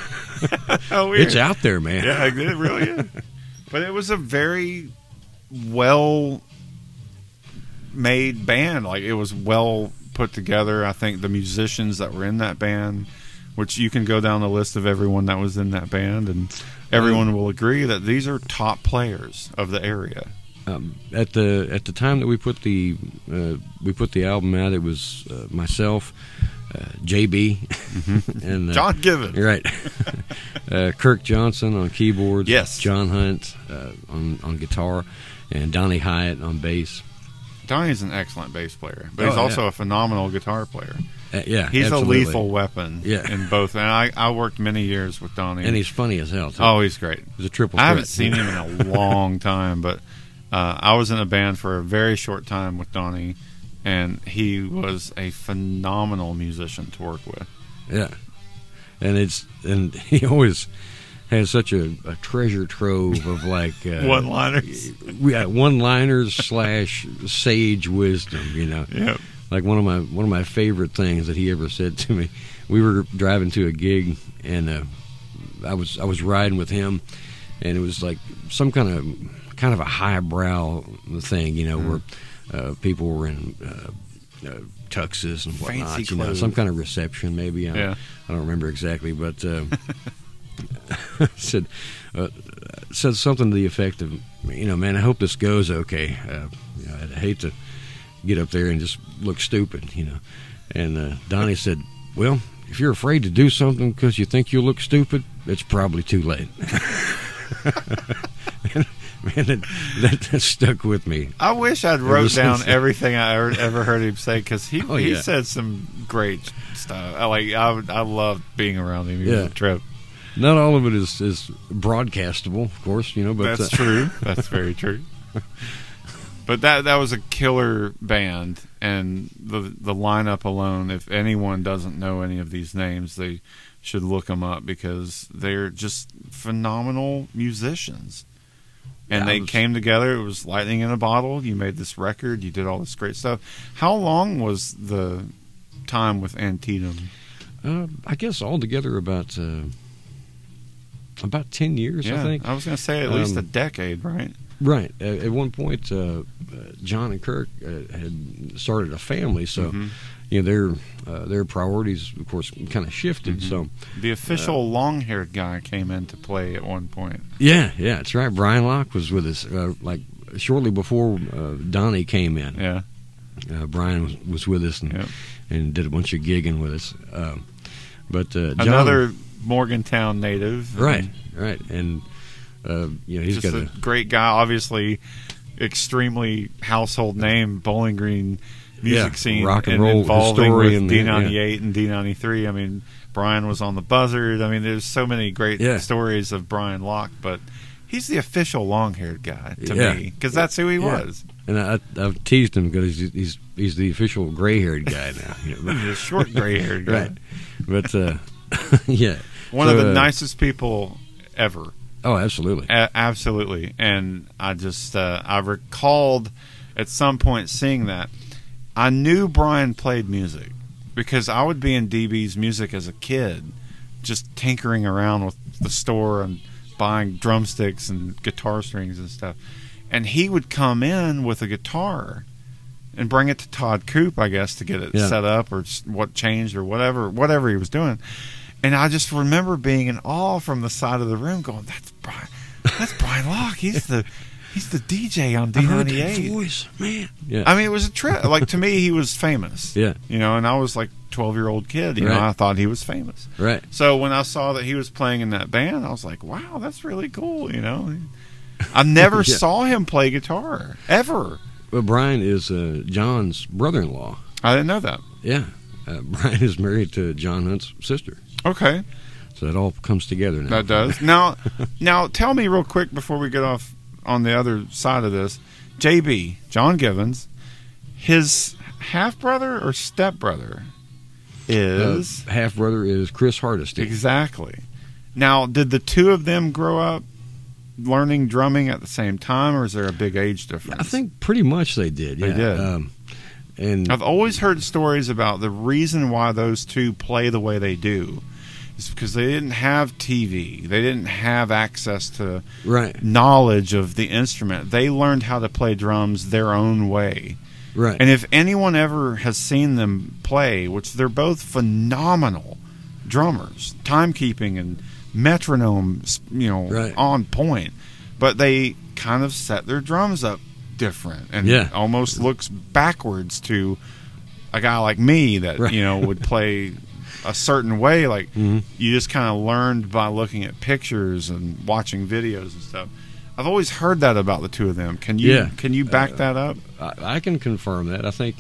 Oh, weird. it's out there, man. Yeah, it really is. But it was a very well made band. Like it was well put together. I think the musicians that were in that band, which you can go down the list of everyone that was in that band, and everyone will agree that these are top players of the area. um, at the at the time that we put the uh, we put the album out, it was uh, myself, uh, JB, and uh, John Given. right, uh, Kirk Johnson on keyboards, Yes. John Hunt uh, on on guitar, and Donnie Hyatt on bass. Donnie is an excellent bass player, but Oh, he's yeah. also a phenomenal guitar player. Uh, yeah, He's absolutely. a lethal weapon Yeah. in both. And I, I worked many years with Donnie. and he's funny as hell. Too. oh, he's great. he's a triple. I haven't seen him in a long time, but uh, I was in a band for a very short time with Donnie, and he was a phenomenal musician to work with. Yeah, and it's and he always has such a, a treasure trove of like uh, One-liners. yeah, one-liners slash sage wisdom. You know, Yep. Like one of my one of my favorite things that he ever said to me. We were driving to a gig, and uh, I was I was riding with him, and it was like some kind of kind of a highbrow thing, you know, Mm-hmm. where uh, people were in. Uh, uh, tuxes and whatnot, Fancy you know, clothes. some kind of reception, maybe. I, Yeah. I don't remember exactly, but uh, said uh, said something to the effect of, you know, man, I hope this goes okay. Uh, you know, I'd hate to get up there and just look stupid, you know. And uh, Donnie said, well, if you're afraid to do something because you think you'll look stupid, it's probably too late. man, that, that, that stuck with me. I wish I'd wrote down everything I ever, ever heard him say because he Oh, he yeah. said some great stuff. I like I I loved being around him. He was Yeah. a trip. Not all of it is, is broadcastable, of course, you know, but That's uh, true. That's very true. But that that was a killer band, and the the lineup alone. If anyone doesn't know any of these names, they should look them up because they're just phenomenal musicians. And Yeah, they was- came together. It was lightning in a bottle. You made this record. You did all this great stuff. How long was the time with Antietam? Uh, I guess altogether about uh, about ten years. yeah, I think. was going to say at least Um, a decade, right? Right. At, at one point, uh, uh, John and Kirk uh, had started a family, so Mhm. you know their uh, their priorities, of course, kind of shifted. Mhm. So The official long-haired guy came into play at one point. yeah, yeah, that's right. Brian Locke was with us uh, like shortly before uh, Donnie came in. Yeah, Uh, Brian was, was with us and, Yep. and did a bunch of gigging with us. Um, but uh, John, another Morgantown native, right, right, and uh, you know he's just got a great guy. Obviously, extremely household name, Bowling Green music Yeah, scene, rock and roll involving historian with D98 and D93. I mean, Brian was on the buzzard. I mean, there's so many great Yeah. stories of Brian Locke, but he's the official long-haired guy to Yeah. me because that's who he was. and I, I've teased him because he's, he's he's the official gray-haired guy now. you know. The short gray-haired guy. right, but uh, yeah, One So, of the uh, nicest people ever. Oh, absolutely. A- absolutely. And I just uh, I recalled at some point seeing that. I knew Brian played music because I would be in DB's music as a kid, just tinkering around with the store and buying drumsticks and guitar strings and stuff. And he would come in with a guitar and bring it to Todd Coop, I guess, to get it Yeah. set up or what changed or whatever, whatever he was doing. And I just remember being in awe from the side of the room, going, "That's Brian, that's Brian Locke. He's the he's the DJ on I heard D98." voice, man. Yeah, I mean, it was a trip. Like to me, he was famous. yeah, You know, and I was like twelve year old kid. You know, I thought he was famous. right. So when I saw that he was playing in that band, I was like, "Wow, that's really cool." You know, I never Yeah. saw him play guitar ever. Well, Brian is uh, John's brother-in-law. I didn't know that. Yeah, uh, Brian is married to John Hunt's sister, Okay, so it all comes together now. that does. Now, now tell me real quick before we get off on the other side of this. JB John Givens, his half brother or step brother is half brother is Chris Hardesty. exactly. Now, did the two of them grow up learning drumming at the same time, or is there a big age difference? I think pretty much they did. They yeah. did. Um, and I've always heard stories about the reason why those two play the way they do is because they didn't have TV. They didn't have access to right, knowledge of the instrument. They learned how to play drums their own way. right. And if anyone ever has seen them play, which they're both phenomenal drummers, timekeeping and metronome, you know, Right. on point, but they kind of set their drums up different and Yeah. almost looks backwards to a guy like me that Right. you know would play a certain way. Like Mhm. you just kind of learned by looking at pictures and watching videos and stuff. I've always heard that about the two of them. Can you Yeah. can you back Uh, that up? I, I can confirm that. I think,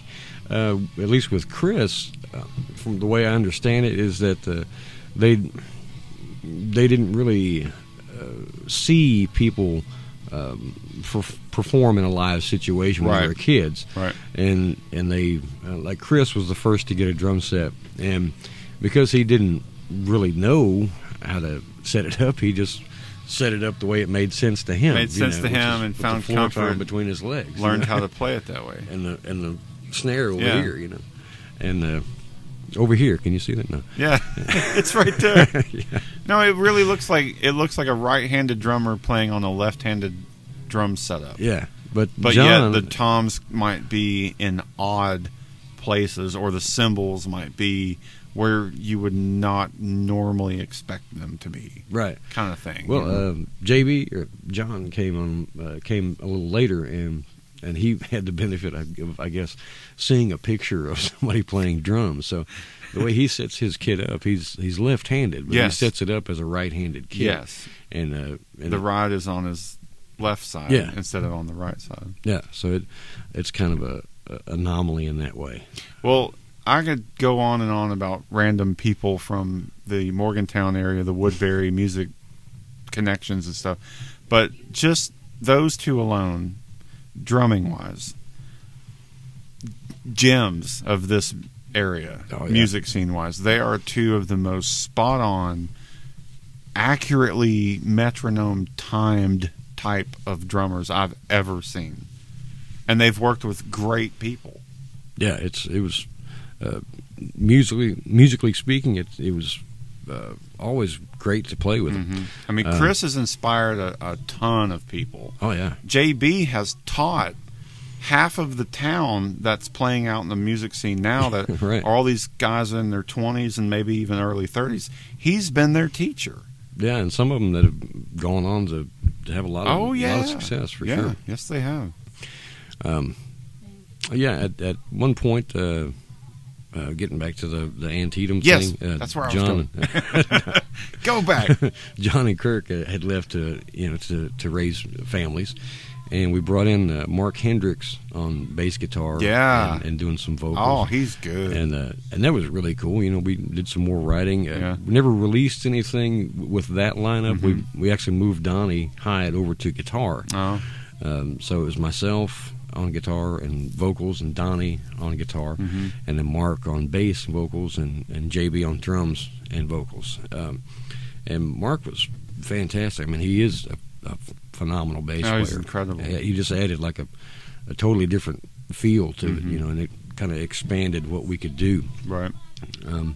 uh, at least with Chris, uh, from the way I understand it, is that uh, they they didn't really uh, see people um, perf- perform in a live situation when Right. they were kids, Right. and and they uh, like Chris was the first to get a drum set, and because he didn't really know how to set it up, he just set it up the way it made sense to him. Made sense know, to him is and found comfort. between his legs. Learned you know? how to play it that way. and the and the snare over Yeah. here, you know, and uh, over here. Can you see that? No. Yeah, it's right there. yeah. No, it really looks like it looks like a right-handed drummer playing on a left-handed drum setup. yeah, but But John, yet the toms might be in odd places, or the cymbals might be where you would not normally expect them to be, right. kind of thing. Well, um, JB or John came on uh, came a little later, and and he had the benefit of, I guess, seeing a picture of somebody playing drums. So the way he sets his kit up, he's he's left-handed, but Yes. he sets it up as a right-handed kit. yes, and uh, and the ride is on his left side Yeah. instead of on the right side. yeah, so it it's kind of a, a anomaly in that way. Well, I could go on and on about random people from the Morgantown area, the Woodbury music connections and stuff, but just those two alone, drumming wise, gems of this area, Oh, yeah. music scene wise, they are two of the most spot on, accurately metronome timed type of drummers I've ever seen. And they've worked with great people. Yeah, it's it was uh, musically musically speaking, it it was uh, always great to play with him. Mhm. I mean, Uh, Chris has inspired a, a ton of people. Oh yeah, JB has taught half of the town that's playing out in the music scene now that Right. all these guys in their 20s and maybe even early 30s. He's been their teacher. yeah, and some of them that have gone on to, to have a lot of Oh, yeah. lot of success for yeah, sure. yes, they have. Um, yeah, at, at one point, uh, uh, getting back to the the Antietam Yes, thing, uh, that's where I was John, Go back. John and Kirk uh, had left to you know to to raise families, and we brought in uh, Mark Hendricks on bass guitar, Yeah. and, and doing some vocals. oh, he's good. and uh, and that was really cool. You know, we did some more writing. Uh, Yeah. We never released anything with that lineup. Mhm. We we actually moved Donnie Hyatt over to guitar. oh, Um, so it was myself on guitar and vocals, and Donnie on guitar, mhm. and then Mark on bass and vocals, and, and JB on drums and vocals. Um, and Mark was fantastic. I mean, he is a, a phenomenal bass Oh, player. incredible. He just added like a, a totally different feel to it, Mhm. you know, and it kind of expanded what we could do. Right. Um,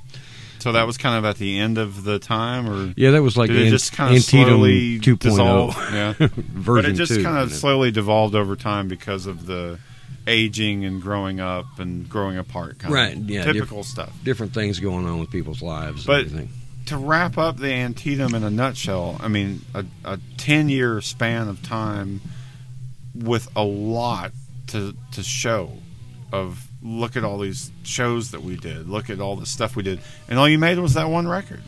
So that was kind of at the end of the time, or yeah, that was like it just kind of Antietam slowly 2.0 dissolve? Yeah. version but it just two, kind of slowly devolved over time because of the aging and growing up and growing apart kind Right, of yeah, typical stuff different things going on with people's lives. But- and everything. To wrap up the antietam in a nutshell i mean a, a 10 year span of time with a lot to to show of look at all these shows that we did look at all the stuff we did and all you made was that one record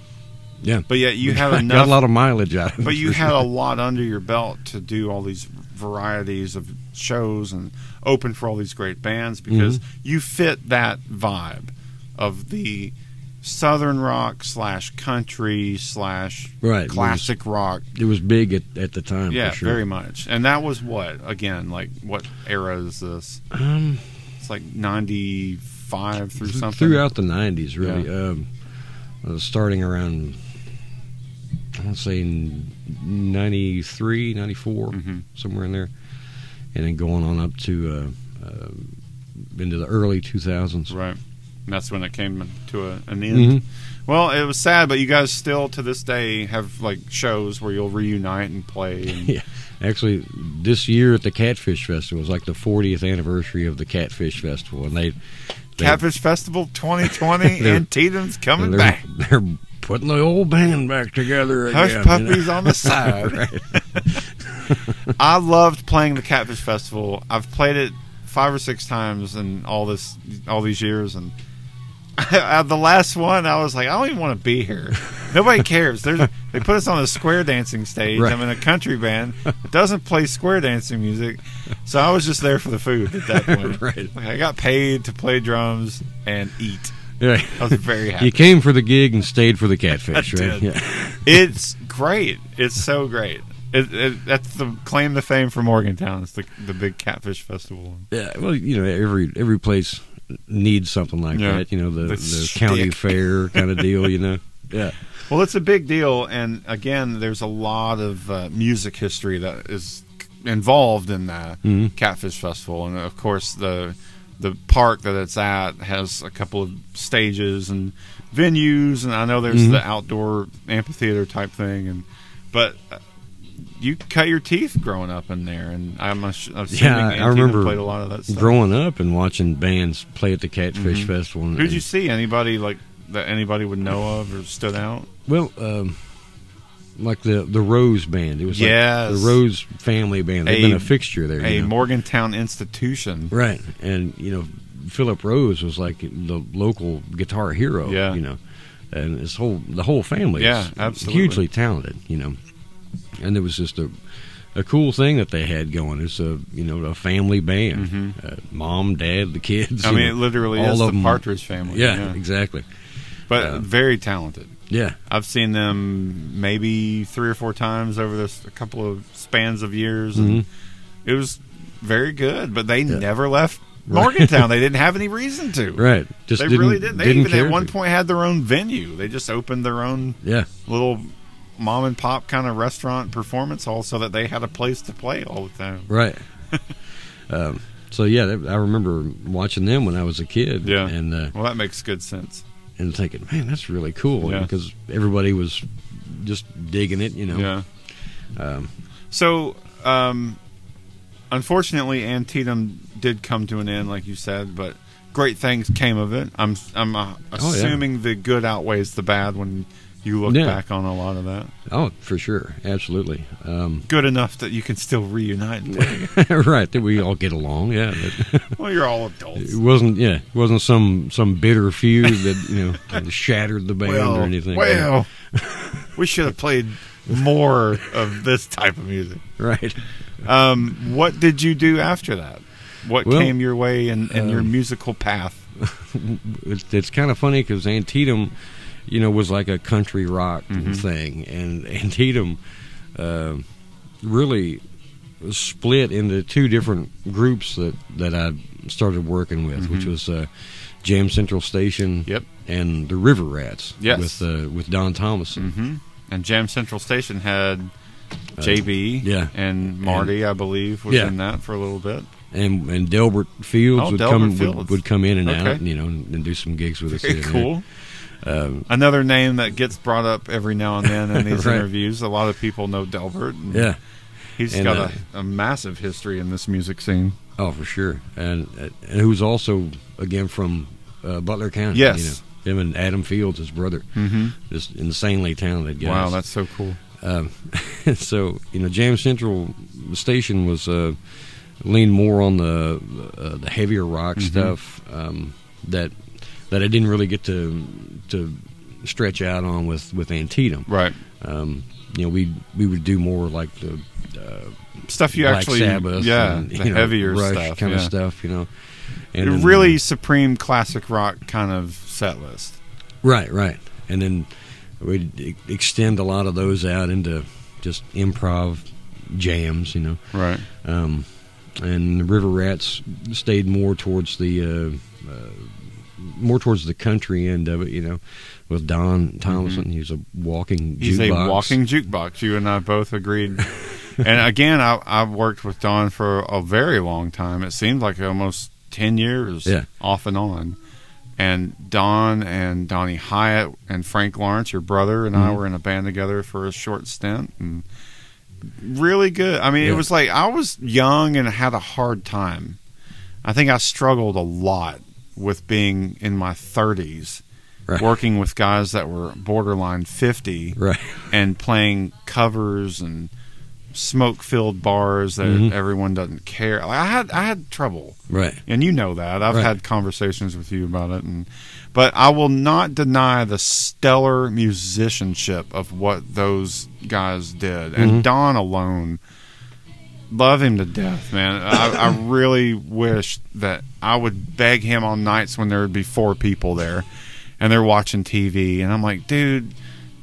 Yeah. but yet you had got a lot of mileage out of it. but you had sure. a lot under your belt to do all these varieties of shows and open for all these great bands because Mm-hmm. you fit that vibe of the southern rock slash country slash Right, it was- classic rock It was big at, at the time. yeah for sure. very much and that was what again like what era is this Um, it's like 95 through th- something throughout the '90s, really. Um, uh, starting around, I want to say in '93, '94, Mhm. somewhere in there, and then going on up to uh, uh, into the early 2000s. right and that's when it came to a, an end Mhm. Well, it was sad, but you guys still to this day have like shows where you'll reunite and play. And, Yeah. Actually, this year at the Catfish Festival was like the 40th anniversary of the Catfish Festival, and they, they Catfish Festival 2020, They're- Antietam's coming they're, back. They're putting the old band back together Hush again. puppies on the side. I loved playing the Catfish Festival. I've played it five or six times in all this all these years, and the last one, I was like, I don't even want to be here. Nobody cares. There's, they put us on a square dancing stage. Right. I'm in a country band. It doesn't play square dancing music, so I was just there for the food at that point. Right. Like, I got paid to play drums and eat. Yeah. I was very happy. You came for the gig and stayed for the catfish, right? Yeah. It's great. It's so great. It, it, that's the claim to fame for Morgantown. It's the the big catfish festival. Yeah, well, you know, every every place needs something like Yeah. that. You know, the The the, county fair kind of deal. You know, yeah, Well, it's a big deal, and again, there's a lot of uh, music history that is involved in the Mhm. Catfish Festival, and of course the the park that it's at has a couple of stages and venues, and I know there's Mhm. the outdoor amphitheater type thing, and but. You cut your teeth growing up in there, and I'm assuming Yeah, I remember played a lot of that stuff. growing up and watching bands play at the Catfish Mhm. Festival. Who'd you see? Anybody like that anybody would know of or stood out? Well, um, like the the Rose Band. It was Yes. like the Rose family band. They've A- been a fixture there. A know? Morgantown institution. right, and you know, Philip Rose was like the local guitar hero. Yeah. you know, and his whole the whole family. Yeah, is absolutely. hugely talented. You know, and it was just a a cool thing that they had going. It's a you know a family band. Mhm. Uh, mom, dad, the kids. I mean, know, it literally all is of the them- Partridge family. Yeah, exactly. but uh, very talented. Yeah, I've seen them maybe three or four times over this a couple of spans of years, and it was very good. But they Yeah. never left Right. Morgantown. they didn't have any reason to. right. Just they didn't, really didn't. They didn't even at one to. point had their own venue. They just opened their own Yeah, little mom and pop kind of restaurant performance hall so that they had a place to play all the time. right. um, so yeah, I remember watching them when I was a kid. Yeah. and uh, Well, that makes good sense. and thinking, man, that's really cool Yeah. because everybody was just digging it. You know. Yeah. Um, So, um, unfortunately, Antietam did come to an end, like you said, but great things came of it. I'm I'm uh, Oh, yeah. assuming the good outweighs the bad when you look Yeah. back on a lot of that. oh, for sure, absolutely. Um, Good enough that you can still reunite. And right, that we all get along. Yeah, but well, you're all adults. it wasn't. Yeah, it wasn't some some bitter feud that you know shattered the band or anything. well, we should have played more of this type of music. right. Um, what did you do after that? What Well, came your way in, in your um, musical path? it's, it's kind of funny because Antietam, you know, was like a country rock Mm-hmm. thing, and Antietam uh, really split into two different groups that that I started working with, which was uh, Jam Central Station, Mm-hmm. Yep. and the River Rats, Yes. with uh, with Don Thomason. hmm And Jam Central Station had JB, Uh, yeah. and Marty, I believe, was Yeah. in that for a little bit. And and Delbert Fields Oh, would Delbert come Fields. Would, would come in and Okay. out, you know, and, and do some gigs with us. Very cool. there. Um, Another name that gets brought up every now and then in these Right. interviews. A lot of people know Delbert. and yeah. he's And, got uh, a, a massive history in this music scene. Oh, for sure, and and who's also again from uh, Butler County. Yes. you know, him and Adam Fields, his brother, Mm-hmm. just insanely talented guys. Wow, that's so cool. um, so you know, Jam Central station was uh, leaned more on the uh, the heavier rock Mhm. stuff um, that that I didn't really get to to stretch out on with with Antietam. Right. Um, you know, we we would do more like the uh, Stuff you Black actually, Sabbath, yeah, and, you know, heavier Rush stuff, kind yeah. of stuff. You know, A then, really uh, supreme classic rock kind of set list. right, right, and then we'd e- extend a lot of those out into just improv jams. You know, Right. um, and the River Rats stayed more towards the uh, uh, more towards the country end of it. You know, with Don Thomason, he's a walking Mm-hmm. He's jukebox. a walking jukebox. You and I both agreed. and again, I, I've worked with Don for a very long time. It seems like almost 10 years Yeah. off and on. And Don and Donnie Hyatt and Frank Lawrence, your brother, and I Mhm. were in a band together for a short stint. And really good. I mean, it was like I was young and had a hard time. I think I struggled a lot with being in my 30s, Right. working with guys that were borderline 50 Right. and playing covers and smoke filled bars that Mhm. everyone doesn't care. Like, I had I had trouble, Right. and you know that. I've Right. had conversations with you about it, and but I will not deny the stellar musicianship of what those guys did, and Mhm. Don alone. Love him to death, man. I, I really wish that I would beg him on nights when there would be four people there, and they're watching TV, and I'm like, dude,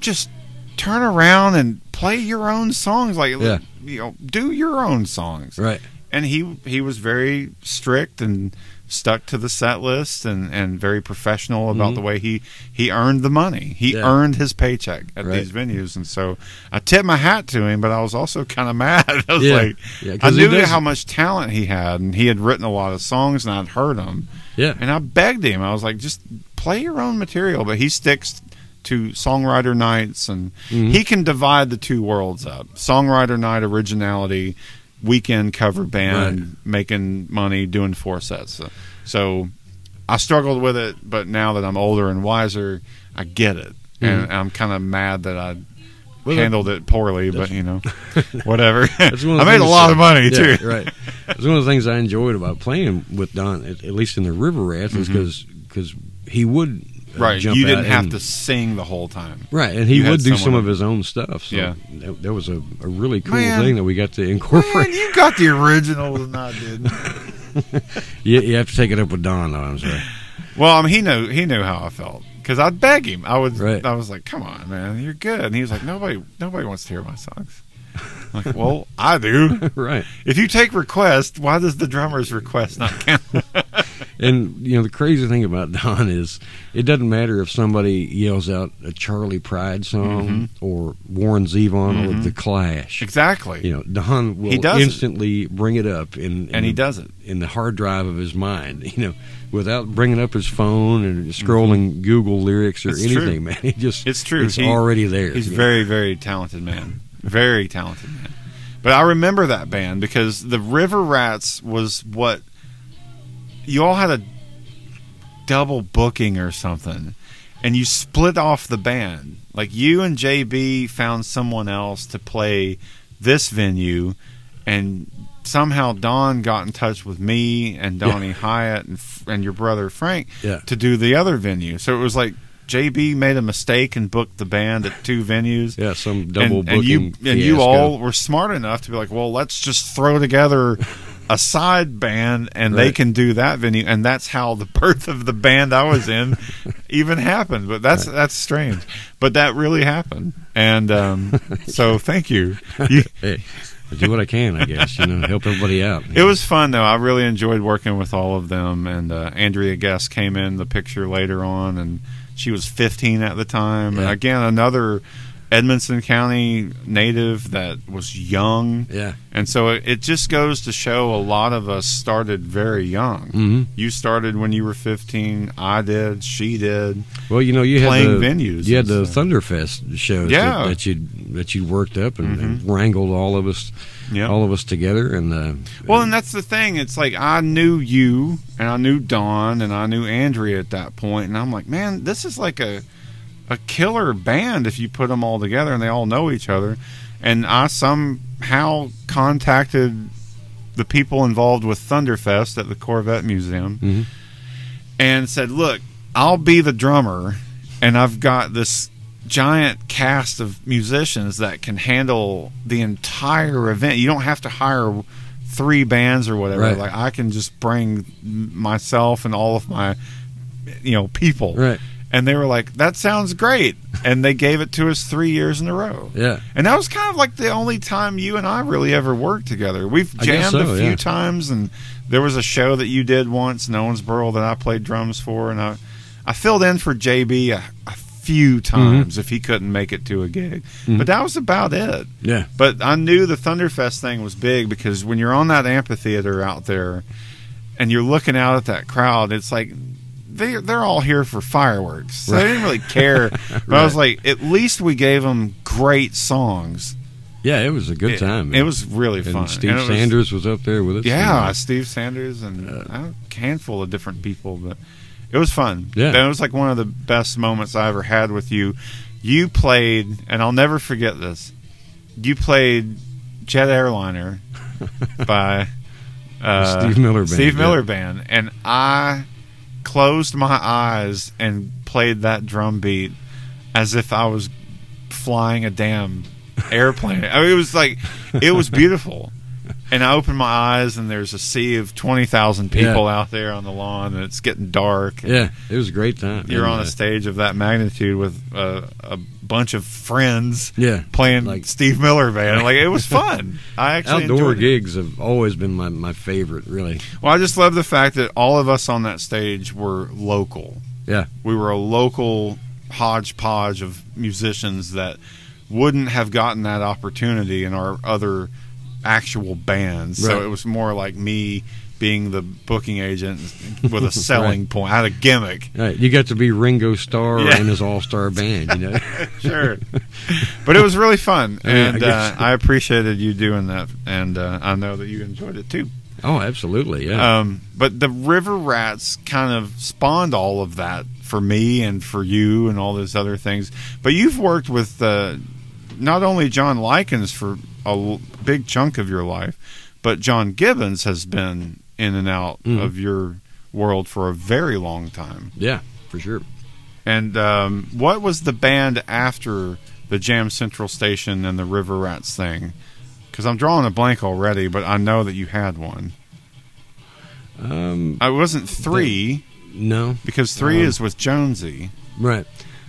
just turn around and play your own songs. Like, Yeah. you know, do your own songs. Right. And he he was very strict and stuck to the set list and, and very professional about Mhm. the way he he earned the money. He Yeah. earned his paycheck at Right. these venues, and so I tipped my hat to him. But I was also kind of mad. I was Yeah. like, Yeah, I knew how much talent he had, and he had written a lot of songs, and I'd heard them. Yeah. And I begged him. I was like, just play your own material. But he sticks to songwriter nights, and Mhm. he can divide the two worlds up. Songwriter night, originality, weekend cover band, Right. making money, doing four sets. So, so I struggled with it, but now that I'm older and wiser, I get it. And Mhm. I'm kind of mad that I Well, handled it poorly, but you know, whatever. I made a lot that- of money yeah, too. Right. It's one of the things I enjoyed about playing with Don, at, at least in the River Rats, is because he would Mm-hmm. Right. You didn't have and- to sing the whole time. Right, and he you would do some of his own stuff. So Yeah. that, that was a, a really cool Man. thing that we got to Man, incorporate. you got the original, and I didn't. you, you have to take it up with Don, though. I'm sorry. Well, I mean, he knew he knew how I felt because I'd beg him. I would. Right. I was like, "Come on, man, you're good." And he was like, "Nobody, nobody wants to hear my songs." I'm like, well, I do. right. If you take requests, why does the drummer's request not count? and you know the crazy thing about Don is it doesn't matter if somebody yells out a Charley Pride song or Warren Zevon or Mhm. the Clash. exactly. You know, Don will He does it. instantly bring it up in, in and he does it. in the hard drive of his mind. You know, without bringing up his phone and scrolling Google lyrics or It's true. anything. Man, he just It's true. It's He- already there. He's you know. very, very talented man. Very talented man. But I remember that band because the River Rats was what you all had a double booking or something, and you split off the band. Like you and JB found someone else to play this venue, and somehow Don got in touch with me and Donnie Hyatt and, and your brother Frank Yeah. to do the other venue. So it was like JB made a mistake and booked the band at two venues. Yeah, some double and, booking. and you and you all were smart enough to be like, well, let's just throw together a side band and they can do that venue, and that's how the birth of the band I was in even happened. But that's that's strange, but that really happened, and um, so thank you. you Hey, I do what I can, I guess. You know, help everybody out. it was fun though. I really enjoyed working with all of them, and uh, Andrea Guest came in the picture later on, and she was 15 at the time. And again, another Edmonson County native that was young, Yeah. and so it, it just goes to show a lot of us started very young. hmm You started when you were 15. I did. She did. Well, you know, you Playing had the, venues You had the stuff. Thunderfest shows Yeah. that, that you that you worked up and, and Mhm. wrangled all of us, Yeah. all of us together. And uh, Well, and that's the thing. It's like I knew you, and I knew Dawn, and I knew Andrea at that point, and I'm like, man, this is like a a killer band if you put them all together and they all know each other. And I somehow contacted the people involved with Thunderfest at the Corvette Museum Mhm. and said, "Look, I'll be the drummer, and I've got this." giant cast of musicians that can handle the entire event. You don't have to hire three bands or whatever. Right. Like I can just bring myself and all of my you know people. right, And they were like, "That sounds great," and they gave it to us three years in a row. yeah, And that was kind of like the only time you and I really ever worked together. We've jammed so, a few yeah. times, and there was a show that you did once in Owensboro that I played drums for, and I, I filled in for JB a, a few times if he couldn't make it to a gig, Mhm. but that was about it. yeah, But I knew the Thunderfest thing was big because when you're on that amphitheater out there, and you're looking out at that crowd, it's like. They, they're all here for fireworks. So they didn't really care. But I was like, at least we gave them great songs. yeah. It was a good time. It, was really and fun. Steve And it was- Sanders was up there with us. yeah, and, Steve Sanders and Uh, a handful of different people, but it was fun. Yeah. it was like one of the best moments I ever had with you. You played, and I'll never forget this. You played Jet Airliner by uh, Steve Miller Band, Steve yeah. Miller Band, and I closed my eyes and played that drum beat as if I was flying a damn airplane. I mean, it was like it was beautiful. And I open my eyes, and there's a sea of twenty thousand people Yeah. out there on the lawn, and it's getting dark. yeah, it was a great time. you're on a stage of that magnitude with uh, a bunch of friends yeah. playing Like- Steve Miller band. Like it was fun. I actually Outdoor gigs have always been my, my favorite, really. Well, I just love the fact that all of us on that stage were local. Yeah. We were a local hodgepodge of musicians that wouldn't have gotten that opportunity in our other actual bands. Right. So it was more like me being the booking agent with a selling point. I had a gimmick. Right. You got to be Ringo Starr Yeah. and his all star band, you know? Sure. but it was really fun. Yeah, I And uh. I appreciated you doing that. And uh, I know that you enjoyed it too. oh, absolutely. Yeah. Um, but the River Rats kind of spawned all of that for me and for you and all those other things. But you've worked with uh, not only John Likens for a l- big chunk of your life, but John Gibbons has been in and out Mhm. of your world for a very long time. yeah, for sure. And um, what was the band after the Jam Central Station and the River Rats thing? Because I'm drawing a blank already, but I know that you had one. Um, I wasn't three. no. Because three Um, is with Jonesy, Right.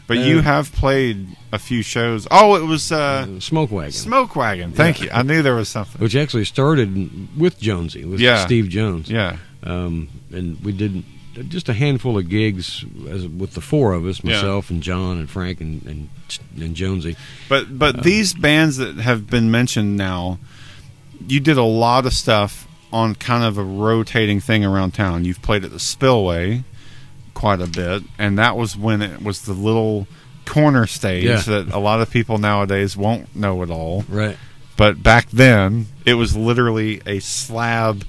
But you have played a few shows. Oh, it was uh, Uh, Smoke Wagon. Smoke Wagon. Thank you. I knew there was something. which actually started with Jonesy, with Yeah. Steve Jones. Yeah, Um, and we did just a handful of gigs as, with the four of us, Yeah. myself and John and Frank and and, and Jonesy. But but Uh, these bands that have been mentioned now, you did a lot of stuff on kind of a rotating thing around town. You've played at the Spillway quite a bit, and that was when it was the little corner stage Yeah. that a lot of people nowadays won't know at all. Right. But back then, it was literally a slab.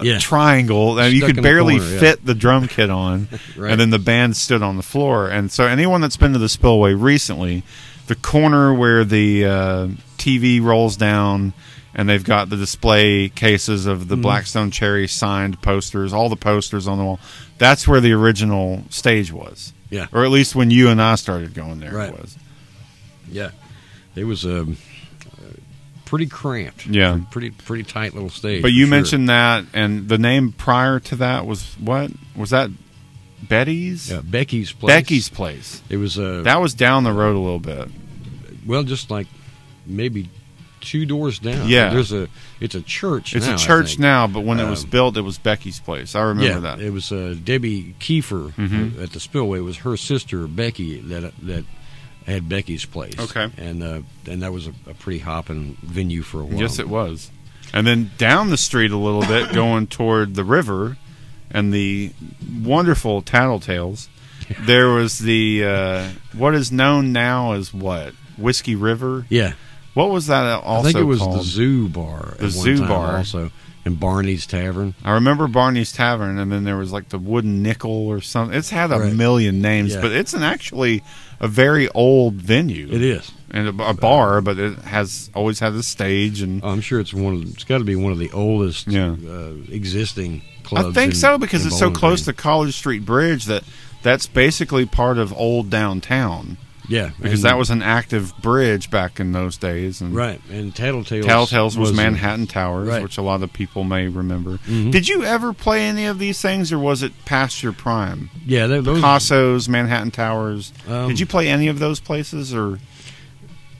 Yeah. triangle and you could the barely yeah. fit the drum kit on Right. and then the band stood on the floor. And so, anyone that's been to the Spillway recently, the corner where the uh, TV rolls down, and they've got the display cases of the Blackstone Cherry signed posters, all the posters on the wall. That's where the original stage was, Yeah. or at least when you and I started going there, Right. it was. Yeah. It was um, uh, pretty cramped. Yeah. Pretty pretty tight little stage. But you sure. mentioned that, and the name prior to that was what? Was that Betty's? yeah, Becky's place. Becky's place. It was uh, That was down the road a little bit. well, just like maybe two doors down. Yeah. There's a it's a church. It's now, a church now, but when it was Um, built, it was Becky's place. I remember yeah, that. it was uh, Debbie Kiefer Mhm. uh, at the Spillway. It was her sister Becky that that had Becky's place. Okay. and uh, and that was a, a pretty hopping venue for a while. Yes, it was. And then down the street a little bit, going toward the river and the wonderful Tattletales, there was the uh, what is known now as what Whiskey River. Yeah, What was that also I think it was called? the Zoo Bar. The Zoo Bar. also, and Barney's Tavern. I remember Barney's Tavern, and then there was like the Wooden Nickel or something. It's had a Right. million names, Yeah. but it's an actually a very old venue. It is. and a, a bar, but it has always had a stage and. I'm sure it's one. Of, it's got to be one of the oldest Yeah. uh, existing clubs. I think in- so because it's so close Green. to College Street Bridge that that's basically part of old downtown yeah, because that was an active bridge back in those days. And right. And Tattletales. Tattletales was, a- Manhattan Towers, right. which a lot of people may remember. Mhm. Did you ever play any of these things, or was it past your prime? Yeah, they, those. Picasso's, Manhattan Towers. um, Did you play any of those places, or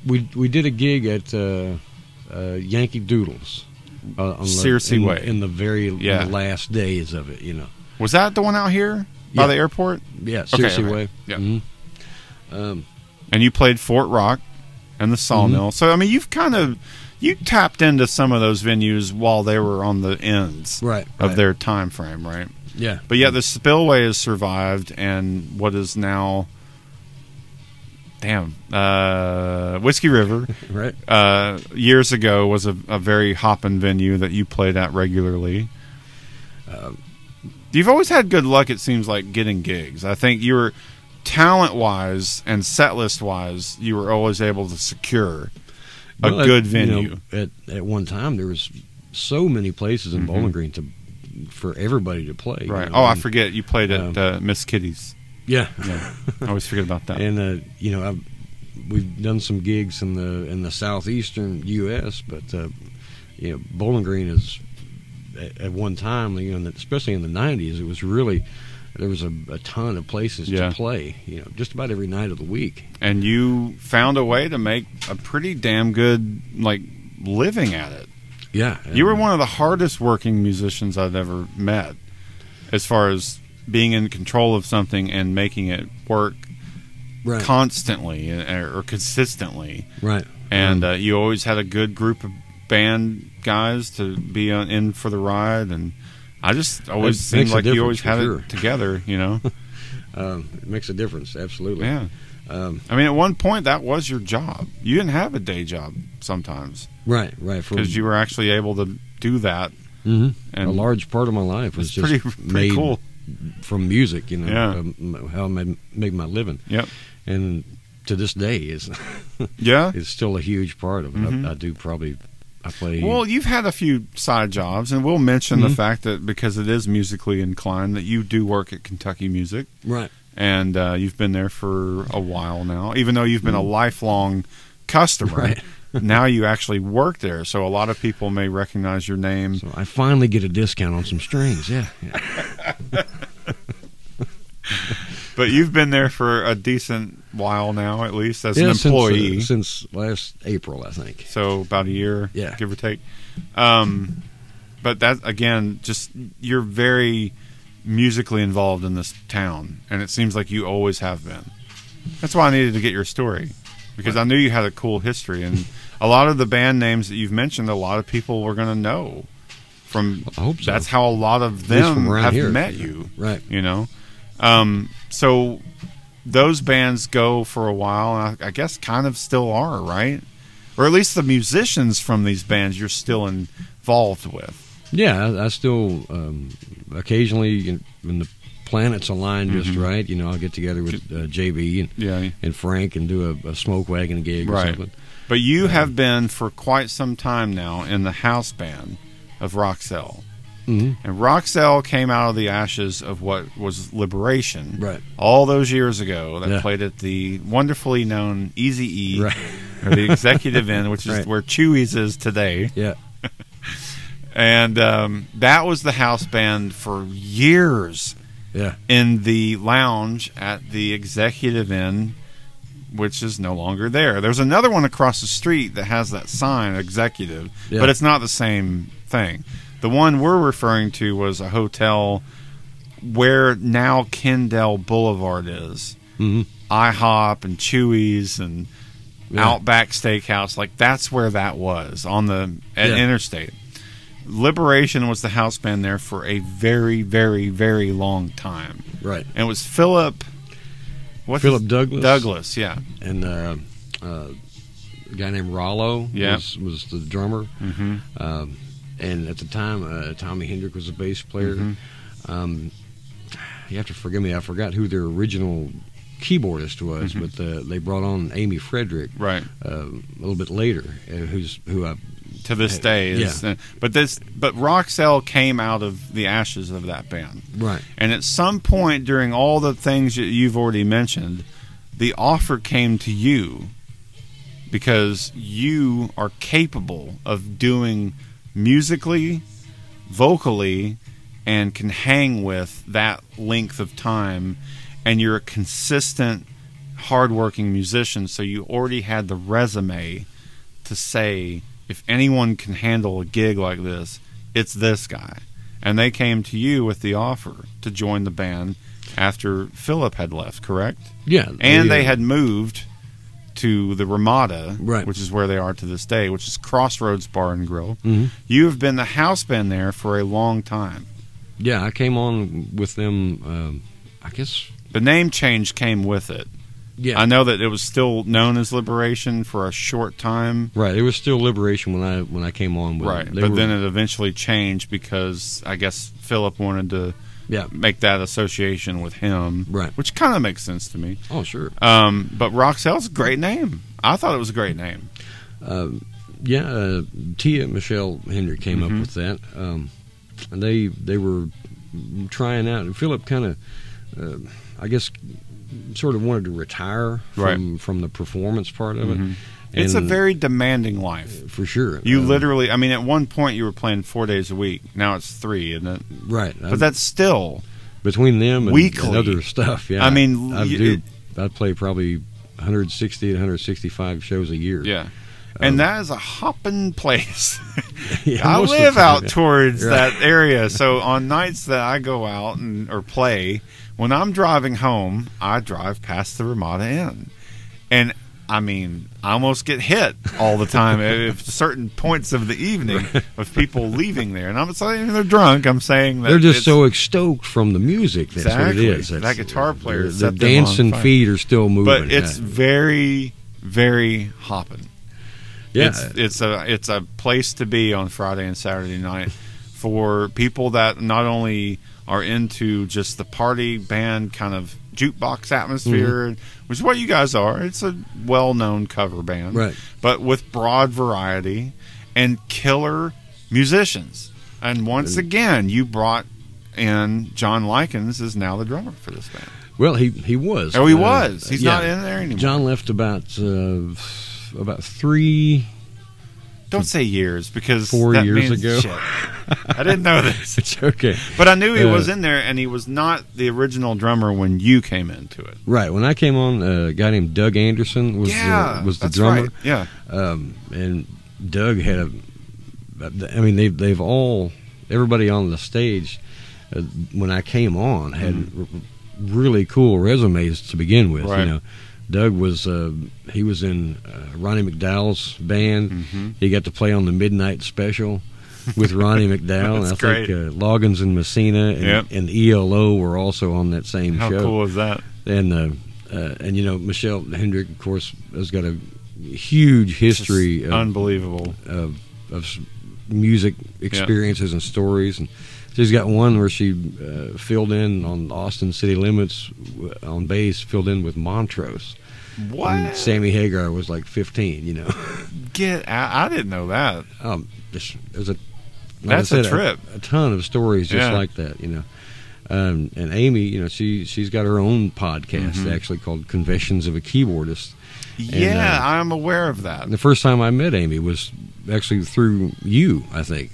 We we did a gig at uh, uh, Yankee Doodles. Uh, on Searcy in, Way. in the very Yeah. last days of it, you know. was that the one out here by Yeah. the airport? Yeah, Okay, Searcy okay. Way. Yeah. Mhm. Um, and you played Fort Rock and the Sawmill. Mm-hmm. So I mean, you've kind of you tapped into some of those venues while they were on the ends right. of right. their time frame, right? Yeah. But yeah, the Spillway has survived, and what is now, damn, uh, Whiskey River. Right. Uh, years ago was a, a very hopping venue that you played at regularly. Um, You've always had good luck. It seems like getting gigs. I think you were talent wise and set list wise, you were always able to secure a well, at- good you know, venue. at at one time, there was so many places in Mhm. Bowling Green to for everybody to play. you right. know, Oh, I forget. You played at um, uh, Miss Kitty's. Yeah. Yeah. I always forget about that. and uh, you know I've, we've done some gigs in the in the southeastern U.S., but uh, you know Bowling Green is at, at one time, you know, especially in the '90s, it was really there was a, a ton of places Yeah. to play. You know, just about every night of the week. and you found a way to make a pretty damn good like living at it. Yeah, You were one of the hardest working musicians I've ever met, as far as being in control of something and making it work right, constantly uh, or consistently. right, And uh, you always had a good group of band guys to be on, in for the ride, and I just always It seemed like you always had sure. it together. You know, um, it makes a difference. Absolutely. yeah. Um, I mean, at one point that was your job. You didn't have a day job sometimes right, right. Because you were actually able to do that. Mhm. And a large part of my life was just pretty pretty made cool. from music. You know, Yeah. um, how I made, make my living. Yep. and to this day is Yeah. is still a huge part of it. Mhm. I, I do probably I play Well, you've had a few side jobs, and we'll mention the Mhm. fact that because it is musically inclined, that you do work at Kentucky Music, right. and uh, you've been there for a while now. Even though you've been a lifelong customer, Right. now you actually work there. So a lot of people may recognize your name. So I finally get a discount on some strings. Yeah, yeah. But you've been there for a decent while now, at least as Yeah, an since, uh, employee. since, last April, I think. so about a year, Yeah. give or take. Um, but that again, just you're very musically involved in this town, and it seems like you always have been. That's why I needed to get your story because I knew you had a cool history, and a lot of the band names that you've mentioned, a lot of people were going to know. From I hope so. that's how a lot of them have here. met you, Right. You know, um, so those bands go for a while, and I, I guess kind of still are, right? Or at least the musicians from these bands you're still involved with. Yeah, I, I still um, occasionally in- when the planets align just Mhm. right, you know, I'll get together with uh, JB and, Yeah, and Frank and do a, a smoke wagon gig or something. But you have been for quite some time now in the house band of Roxelle. Hmm And Roxelle came out of the ashes of what was Liberation Right. all those years ago that Yeah. played at the wonderfully known Easy E Right. or the Executive Inn, which is Right. where Chewy's is today. Yeah. And um, that was the house band for years Yeah. in the lounge at the Executive Inn, which is no longer there. There's another one across the street that has that sign, Executive, Yeah. but it's not the same thing. The one we're referring to was a hotel where now Kendall Boulevard is. hmm IHOP and Chewy's and Yeah. Outback Steakhouse, like that's where that was on the at Yeah. interstate. Liberation was the house band there for a very, very, very long time, Right. and it was Philip. What Philip Douglas. Douglas, yeah. And uh, uh, a guy named Rollo Yeah. was, was the drummer. Mm-hmm. Um, and at the time, uh, Tommy Hendrick was the bass player. Mhm. Um, you have to forgive me. I forgot who their original keyboardist was, Mhm. but uh, they brought on Amy Frederick Right uh, a little bit later, uh, who's who I to this day, is, uh, but this but Roxelle came out of the ashes of that band. right. And at some point during all the things that you've already mentioned, the offer came to you because you are capable of doing musically, vocally, and can hang with that length of time. And you're a consistent, hardworking musician, so you already had the resume to say, if anyone can handle a gig like this, it's this guy. And they came to you with the offer to join the band after Philip had left, correct? Yeah, And they uh, had moved to the Ramada, Right. which is where they are to this day, which is Crossroads Bar and Grill. mhm. You have been the house band there for a long time. Yeah, I came on with them. Um, I guess. The name change came with it. Yeah, I know that it was still known as Liberation for a short time. right. It was still Liberation when I when I came on. With Right, but were- then it eventually changed because I guess Philip wanted to yeah. make that association with him, Right. Which kind of makes sense to me. Oh, sure. Um, but Roxelle's a great name. I thought it was a great name. Um, yeah, uh, Tia Michelle Hendrick came Mhm. up with that, um, and they they were trying out. And Philip kind of, uh, I guess, sort of wanted to retire from from the performance part of it. It's a very demanding life. for sure. You Um, literally, I mean, at one point you were playing four days a week. Now it's three, isn't it? right, But that's still between them and, weekly. and other stuff. Yeah, I mean, I you- do. it- I play probably 160 to 165 shows a year. yeah. And Um, that is a hopping place. Yeah, I most of the live time, out yeah. towards Right. that area, so on nights that I go out and or play, when I'm driving home, I drive past the Ramada Inn, and I mean, I almost get hit all the time at certain points of the evening of people leaving there, and I'm not saying they're drunk. I'm saying that They're just so stoked from the music. That's Exactly. what it is. That guitar player the, the set them on dancing feet are still moving. but it's yeah. very, very hopping. yeah. It's it's a it's a place to be on Friday and Saturday night for people that not only are into just the party band kind of jukebox atmosphere, Mm-hmm. Which is what you guys are. It's a well known cover band, Right. But with broad variety and killer musicians. And once again, you brought in John Likens is now the drummer for this band. well, he he was. Oh, he Uh, was. He's yeah. not in there anymore. John left about uh, about three. Don't say years because Four that years means ago. shit. I didn't know this. It's okay. But I knew he Uh, was in there, and he was not the original drummer when you came into it. Right when I came on, uh, a guy named Doug Anderson was yeah, uh, was the drummer. right. Yeah, um, and Doug had a. I mean, they've they've all everybody on the stage. uh, when I came on had r- really cool resumes to begin with. Right. You know, Doug was uh, he was in uh, Ronnie McDowell's band. Mm-hmm. He got to play on the Midnight Special with Ronnie McDowell. I That's think great. uh, Loggins and Messina and, Yep. and ELO were also on that same How show How cool is that? and uh, uh, and you know Michelle Hendrick, of course, has got a huge history of, unbelievable. of of music experiences and stories, and she's got one where she uh, filled in on Austin City Limits on bass, filled in with Montrose. And What? Sammy Hagar was like 15. You know, Get out! I didn't know that. um, there's, there's a like That's I a said, trip. A, ton of stories just Yeah. like that. You know. Um, and Amy, you know, she she's got her own podcast Mhm. actually called Confessions of a Keyboardist. Yeah, uh, I'm aware of that. The first time I met Amy was actually through you, I think.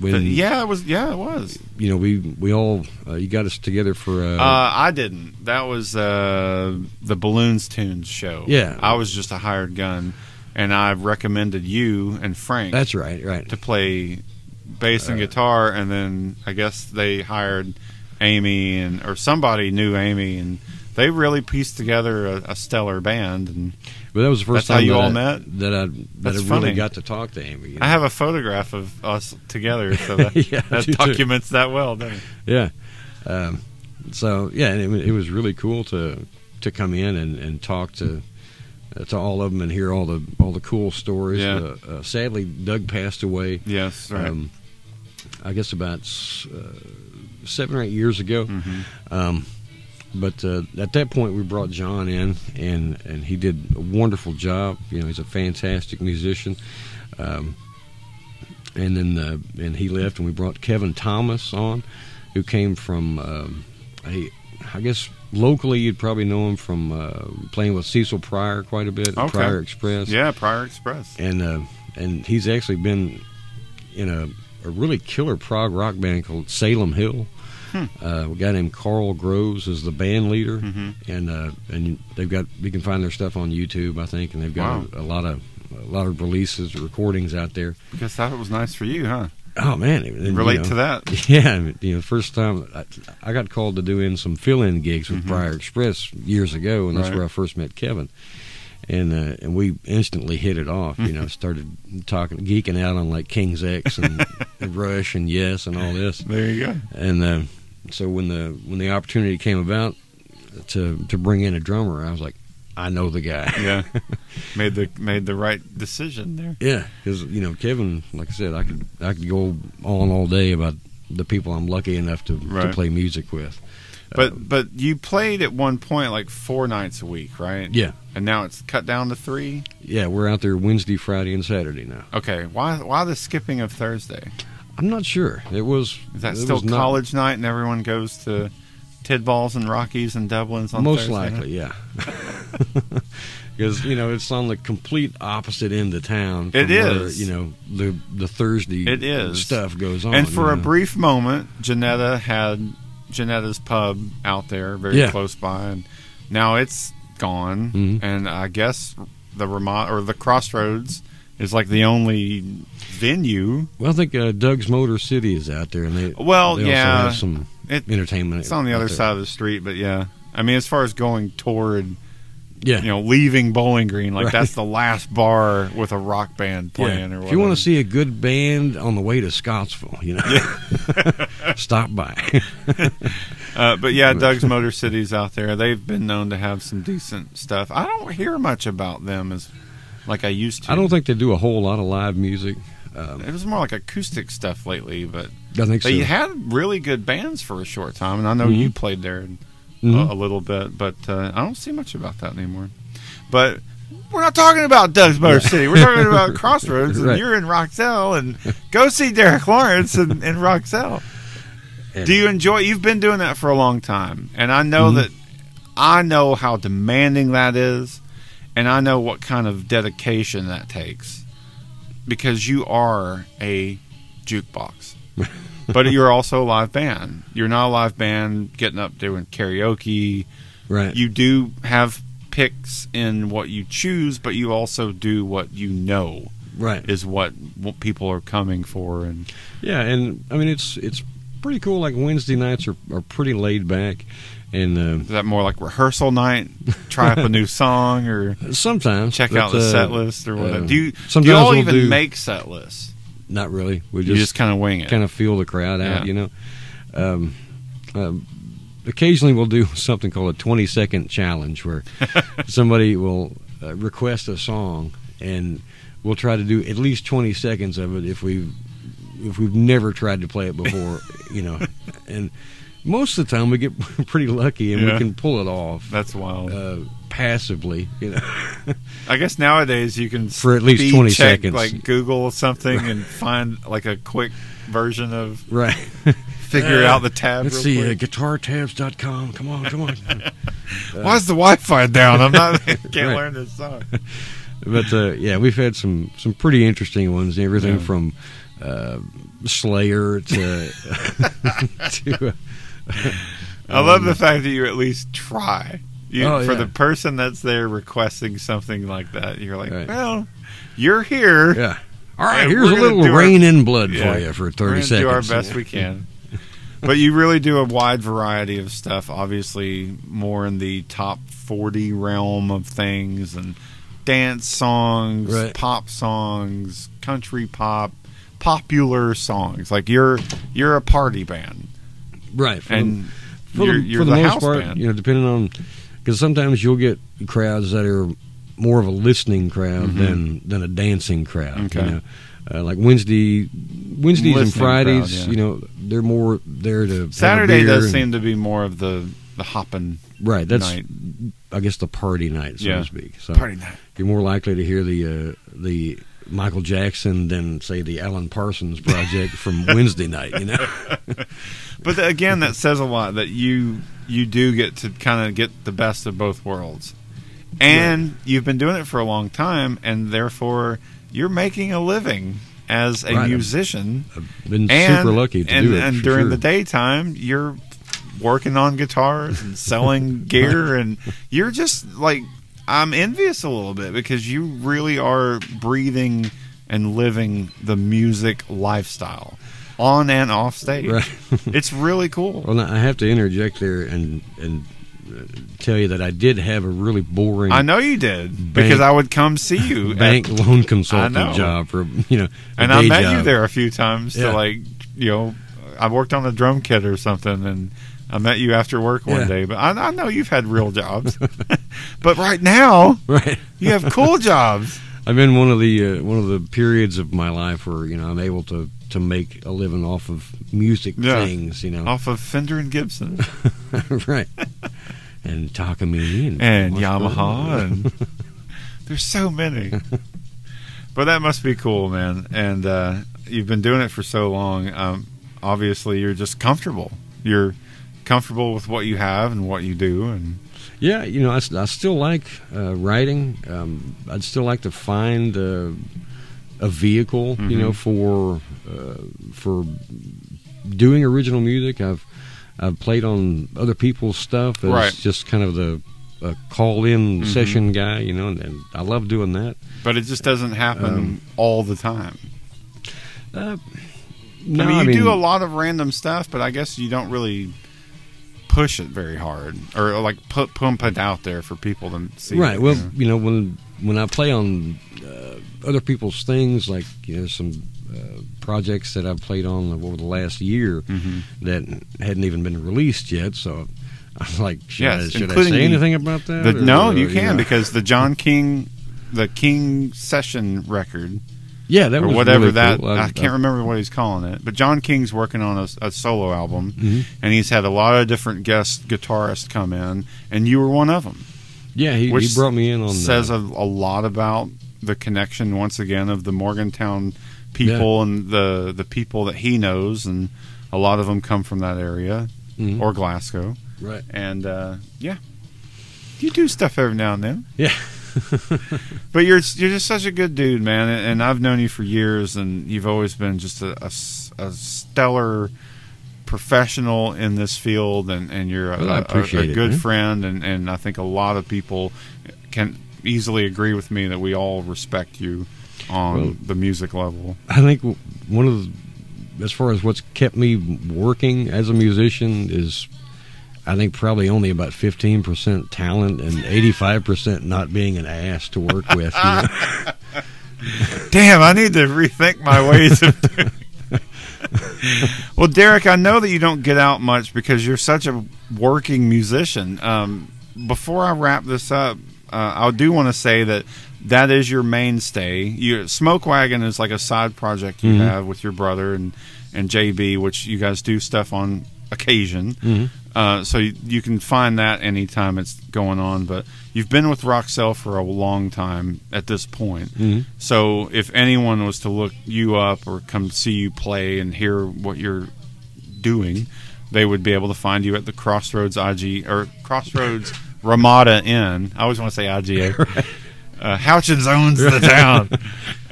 When yeah, it was. Yeah, it was. you know we we all uh, you got us together for uh, Uh, I didn't. That was uh, the Balloons Tunes show. Yeah. I was just a hired gun, and I recommended you and Frank that's right, right. to play bass and Uh, guitar, and then I guess they hired Amy and or somebody knew Amy, and they really pieced together a, a stellar band. And But that was the first That's how time you that all I, met? that I that That's I funny. really got to talk to Amy. you know. I have a photograph of us together, so that, Yeah, that do too. documents that well. Doesn't it? Yeah. Um, so yeah, and it, it was really cool to to come in and, and talk to uh, to all of them and hear all the all the cool stories. Yeah. Uh, uh, sadly, Doug passed away. Yes, right. Um, I guess about uh, seven or eight years ago. Mhm. Um, but uh, at that point, we brought John in, and and he did a wonderful job. You know, he's a fantastic musician. Um, and then uh, and he left, and we brought Kevin Thomas on, who came from um, I, I guess locally you'd probably know him from uh, playing with Cecil Pryor quite a bit, Okay. Pryor Express Yeah, Pryor Express. and uh, and he's actually been in a, a really killer prog rock band called Salem Hill. Hmm. Uh, a guy named Carl Groves is the band leader, Mhm. and uh, and they've got you can find their stuff on YouTube, I think, and they've got Wow. a, a lot of a lot of releases, recordings out there. Because that was nice for you, huh? Oh man, and, you Relate know, to that. Yeah, you know, first time I, I got called to do in some fill-in gigs with Mhm. Pryor Express years ago, and that's Right. where I first met Kevin. And uh, and we instantly hit it off. You know, started talking, geeking out on like King's X and, and Rush and Yes and all this. There you go. And uh, so when the when the opportunity came about to to bring in a drummer, I was like, I know the guy. Yeah, made the made the right decision there. Yeah, because you know Kevin, like I said, I could I could go on all day about the people I'm lucky enough to, to play music with. But Uh, but you played at one point like four nights a week, right? yeah, And now it's cut down to three. yeah, we're out there Wednesday, Friday, and Saturday now. Okay. Why why the skipping of Thursday? I'm not sure. It was Is that still was not- college night and everyone goes to Tidballs and Rockies and Dublins on Most Thursday night? likely, yeah. Because you know it's on the complete opposite end of town. From It where, is. you know the the Thursday It is. stuff goes on. And for a know. brief moment, Janetta had Janetta's pub out there, very Yeah. close by, and now it's gone. Mhm. And I guess the Vermont or the Crossroads is like the only venue. well, I think uh, Doug's Motor City is out there, and they Well, they yeah, have some it, entertainment. it's on the other there. side of the street, but yeah. I mean, as far as going toward, Yeah, you know, leaving Bowling Green, like Right. that's the last bar with a rock band playing Yeah. or whatever. If you want to see a good band on the way to Scottsville, you know, stop by. Uh, but yeah, Doug's Motor City's out there. They've been known to have some decent stuff. I don't hear much about them as like I used to. I don't think they do a whole lot of live music. Um, it was more like acoustic stuff lately, but I think so. they had really good bands for a short time, and I know Mhm. you played there Mhm. a, a little bit, but uh, I don't see much about that anymore. But we're not talking about Doug's Motor City. We're talking about Crossroads, and Right. you're in Roxelle, and go see Derek Lawrence in, in Roxelle. And- Do you enjoy? You've been doing that for a long time, and I know Mhm. that I know how demanding that is, and I know what kind of dedication that takes, because you are a jukebox, but you're also a live band. You're not a live band getting up doing karaoke. right? You do have picks in what you choose, but you also do what you know right. is what, what people are coming for, and Yeah, and I mean it's it's pretty cool. Like Wednesday nights are, are pretty laid back, and uh, Is that more like rehearsal night? Try up a new song or sometimes check out the uh, set list or whatever. uh, do you, do you all we'll even do- make set lists? Not really. We just, just kind of wing it. kind of feel the crowd out, Yeah. you know. Um, um, occasionally, we'll do something called a 20 second challenge where somebody will uh, request a song and we'll try to do at least 20 seconds of it if we've if we've never tried to play it before, you know. And most of the time, we get pretty lucky and Yeah. we can pull it off That's wild. uh, passively, you know. I guess nowadays you can For at least 20 check, seconds. like Google something and find like a quick version of right. figure out the tab. Let's see, uh, quick. guitartabs.com. Come on, come on. Why's the Wi-Fi down? I'm not. I can't Right. learn this song. but uh, yeah, we've had some some pretty interesting ones. Everything Yeah. from uh, Slayer to to. I love the fact that you at least try. You, Oh, For yeah. the person that's there requesting something like that, you're like, Right. well, you're here. yeah. All right, here's a little do our- Raining Blood Yeah. for you for We're 30 seconds. do our best we can. but you really do a wide variety of stuff. Obviously, more in the top 40 realm of things and dance songs, Right. pop songs, country pop, popular songs. Like you're you're a party band, Right. For and the, for you're, the, you're for the, the most house part, band. you know, depending on because sometimes you'll get crowds that are more of a listening crowd Mhm. than than a dancing crowd. Okay. You know? uh, like Wednesday, Wednesdays and Fridays, crowd, yeah. you know, they're more there to Saturday does and- seem to be more of the the hopping right. That's night. I guess the party night, so Yeah. to speak. So party night. you're more likely to hear the uh, the Michael Jackson than say the Alan Parsons project from Wednesday night. You know, But again, that says a lot that you you do get to kind of get the best of both worlds, and you've been doing it for a long time, and therefore you're making a living as a Right. musician. I've been and, super lucky to and, do it. And during sure. the daytime, you're working on guitars and selling gear, and you're just like I'm envious a little bit because you really are breathing and living the music lifestyle on and off stage. Right. It's really cool. Well, I have to interject there and and uh, tell you that I did have a really boring I know you did Bank- because I would come see you, at- bank loan I consultant job for you know, and I met you there a few times Yeah. to like, you know, I worked on a drum kit or something, and I met you after work one Yeah. day. But I, I know you've had real jobs, but right now Right. you have cool jobs. I'm in one of the uh, one of the periods of my life where you know I'm able to to make a living off of music Yeah. things, you know, off of Fender and Gibson right? And Takamine and, and Yamaha, and there's so many. But that must be cool, man. And uh, you've been doing it for so long. Um, obviously, you're just comfortable. You're comfortable with what you have and what you do, and Yeah, you know, I still like uh, writing. Um, I'd still like to find uh, a vehicle, you know, for uh, for doing original music. I've I've played on other people's stuff as Right. just kind of the a call-in Mhm. session guy, you know, and, and I love doing that. but it just doesn't happen Um, all the time. Uh, no, I mean, you do a lot of random stuff, but I guess you don't really push it very hard or like put pump it out there for people to see. right. it, Well, you know? you know, when when I play on uh, other people's things, like you know, some uh, projects that I've played on over the last year Mhm. that hadn't even been released yet. So I'm like, should, I, Yes, should I including say anything about that? The- or- no, or, you can know? because the John King, the King Session record yeah, that or was whatever really that cool. I, can't remember what he's calling it, but John King's working on a, a solo album, Mhm. and he's had a lot of different guest guitarists come in, and you were one of them. Yeah, he, he brought me in on says uh, a, a lot about the connection once again of the Morgantown people and the the people that he knows, and a lot of them come from that area mhm. or Glasgow, right. and uh, yeah, you do stuff every now and then. Yeah. But you're you're just such a good dude, man, and I've known you for years, and you've always been just a a stellar professional in this field, and, and you're a, Well, a- a- a good man. friend, and, and I think a lot of people can easily agree with me that we all respect you on Well- the music level. I think one of the, as far as what's kept me working as a musician is I think probably only about 15% talent and 85% not being an ass to work with. You know? Damn, I need to rethink my ways of doing. well, Derek, I know that you don't get out much because you're such a working musician. Um, before I wrap this up, uh, I do want to say that that is your mainstay. You, Smoke Wagon is like a side project you Mhm. have with your brother and and JB, which you guys do stuff on occasion. Mhm. Uh, so you, you can find that anytime it's going on. But you've been with Roxelle for a long time at this point. Mhm. So if anyone was to look you up or come see you play and hear what you're doing, they would be able to find you at the Crossroads IG or Crossroads Ramada Inn. I always want to say IGA. Uh, Houchens owns the town,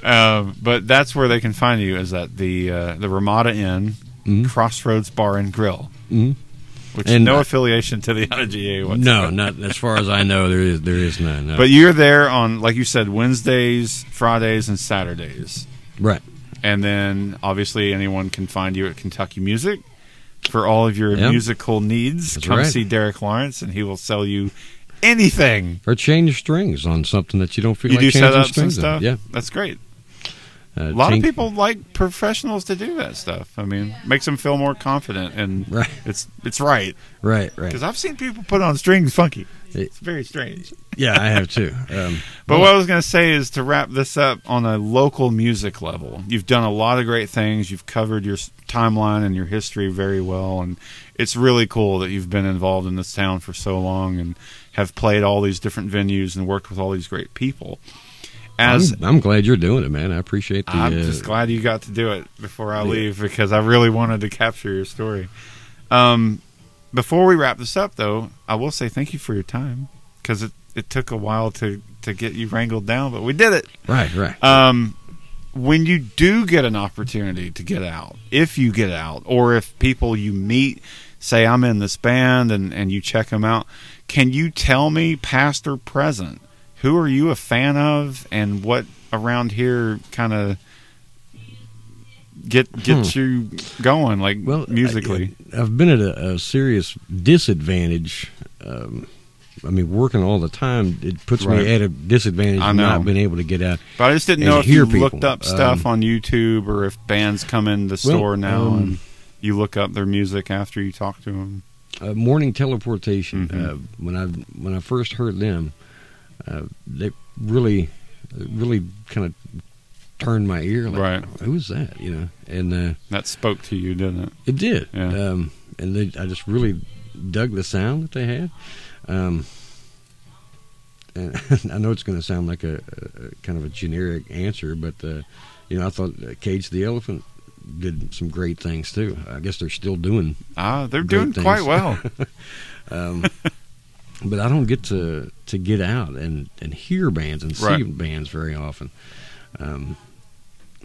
um, but that's where they can find you. Is at the uh, the Ramada Inn, Mhm. Crossroads Bar and Grill, Mhm. which And, no uh, affiliation to the IGA. No, not as far as I know. There is there is none. No. But you're there on, like you said, Wednesdays, Fridays, and Saturdays. right. And then obviously anyone can find you at Kentucky Music for all of your Yeah. musical needs. That's Come right. see Derek Lawrence, and he will sell you anything. Or change strings on something that you don't feel You like do changing set up some strings on. Yeah. that's great. Uh, A lot change- of people like professionals to do that stuff. I mean, makes them feel more confident, and Right. it's it's right Right. Right. because I've seen people put on strings funky. It's very strange. Yeah, I have too. Um, But what I was going to say is to wrap this up on a local music level. You've done a lot of great things. You've covered your timeline and your history very well, and it's really cool that you've been involved in this town for so long and have played all these different venues and worked with all these great people. As I'm, I'm glad you're doing it, man. I appreciate the. I'm uh, just glad you got to do it before I Yeah. leave because I really wanted to capture your story. Um, before we wrap this up, though, I will say thank you for your time because it, it took a while to, to get you wrangled down, but we did it. Right. Right. Um, when you do get an opportunity to get out, if you get out, or if people you meet say, I'm in this band and, and you check them out, can you tell me, past or present, who are you a fan of and what around here kind of get gets you going, like well, musically? I, have been at a, a serious disadvantage. Um, I mean, working all the time, it puts Right. me at a disadvantage I of know. not being able to get out. but I just didn't know if you looked up stuff Um, on YouTube or if bands come in the store now um, and you look up their music after you talk to them. uh, morning teleportation. Mhm. Uh, when I when I first heard them, uh, they really really kind of turned my ear. Like, Right. was that? You know, and uh, That spoke to you, didn't it? it did. Yeah. Um, and they, I just really dug the sound that they had. Um, and I know it's going to sound like a, a kind of a generic answer, but uh, you know, I thought uh, Cage the Elephant did some great things too. I guess they're still doing Ah, they're Great doing quite well. Um, but I don't get to to get out and and hear bands and see Right. bands very often. Um,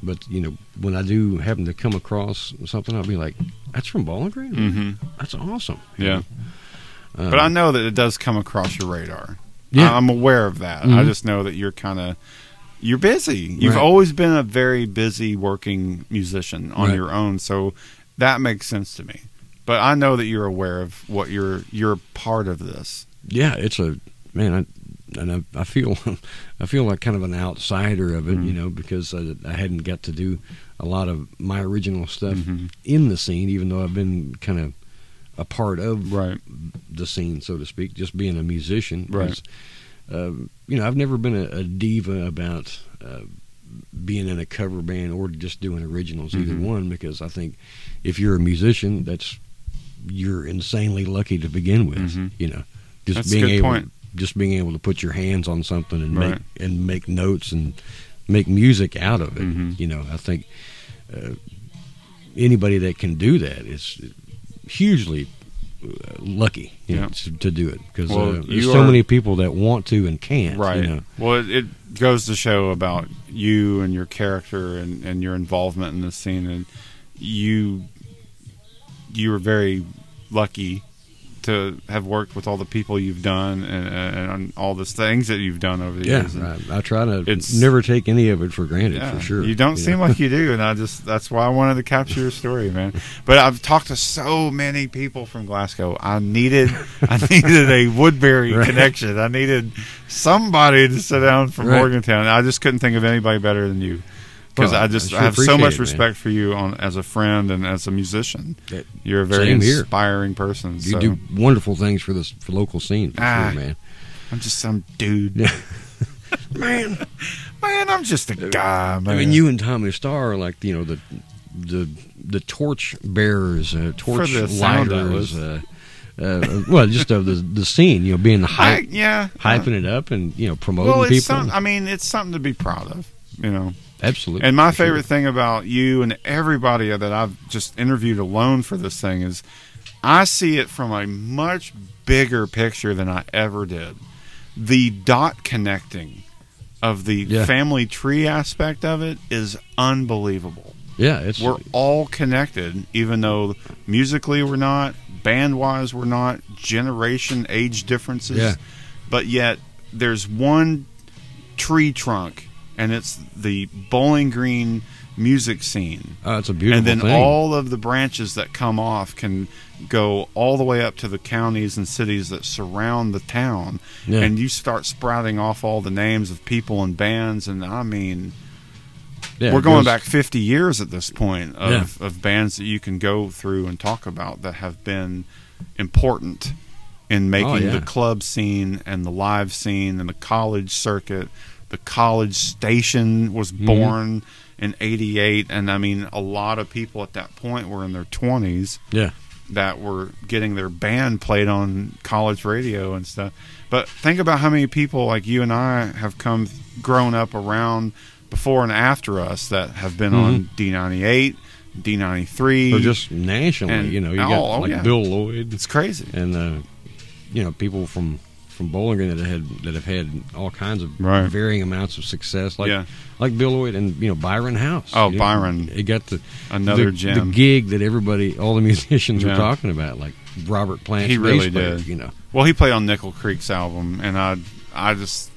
but you know, when I do happen to come across something, I'll be like, "That's from Bowling Green. hmm That's awesome." Yeah, Um, but I know that it does come across your radar. Yeah. I'm aware of that. I Mhm. just know that you're kind of you're busy. You've Right. always been a very busy working musician on Right. your own, so that makes sense to me. But I know that you're aware of what you're you're part of this. Yeah, it's a man. I, and I, I feel I feel like kind of an outsider of it, Mhm. you know, because I, I hadn't got to do a lot of my original stuff Mhm. in the scene, even though I've been kind of a part of Right. the scene, so to speak, just being a musician. Right. Um, you know, I've never been a, a diva about uh, being in a cover band or just doing originals, either Mhm. one, because I think if you're a musician, that's you're insanely lucky to begin with. Mhm. You know, just That's a being good able, point. just being able to put your hands on something and Right. make and make notes and make music out of it. Mhm. You know, I think uh, anybody that can do that is hugely uh, lucky you know, Yeah. to, to do it because Well, uh, there's so are- many people that want to and can't. Right. You know? Well, it, it goes to show about you and your character and, and your involvement in the scene, and you you were very lucky to have worked with all the people you've done and, and on all the things that you've done over the Yeah, years. And- I, I try to It's- never take any of it for granted. yeah, for sure. You don't know. seem like you do, and I just that's why I wanted to capture your story, man. But I've talked to so many people from Glasgow. I needed I needed a Woodbury Right. connection. I needed somebody to sit down from Right. Morgantown. I just couldn't think of anybody better than you. Because Well, I just I I have so much it, respect for you on as a friend and as a musician. That- You're a very Same here. inspiring person. You so do wonderful things for this for local scene, for Ah, sure, man. I'm just some dude. Yeah. man, Man, I'm just a guy, man. I mean, you and Tommy Starr are like you know the the the torch bearers, uh, torch the sound lighters. Uh, uh, well, just of the the scene, you know, being the I, hype, yeah. hyping it up, and you know, promoting well, it's people. some, I mean, it's something to be proud of, you know. Absolutely. And my for sure. favorite thing about you and everybody that I've just interviewed alone for this thing is I see it from a much bigger picture than I ever did. The dot connecting of the Yeah. family tree aspect of it is unbelievable. yeah, it's We're all connected, even though musically we're not, band wise we're not, generation, age differences. Yeah. But yet there's one tree trunk, and it's the Bowling Green music scene. uh, it's a beautiful thing. and then thing. all of the branches that come off can go all the way up to the counties and cities that surround the town. Yeah. And you start sprouting off all the names of people and bands, and I mean, Yeah, we're going back 50 years at this point of, Yeah. of bands that you can go through and talk about that have been important in making Oh, the club scene and the live scene and the college circuit. The college station was Mm-hmm. born in 88 and I mean a lot of people at that point were in their 20s Yeah, that were getting their band played on college radio and stuff. But think about how many people like you and I have come grown up around before and after us that have been on D98, D93. or just nationally, you know, you oh, got oh, like yeah. Bill Lloyd it's crazy. and uh, you know people from from Bowling Green that had that have had all kinds of Right. varying amounts of success, like Yeah. like Bill Lloyd and you know Byron House. Oh, You know, Byron. he got the Another the, gem. the gig that everybody, all the musicians Yeah. were talking about, like Robert Plant. He really player, did. You know, Well, he played on Nickel Creek's album, and I, I just,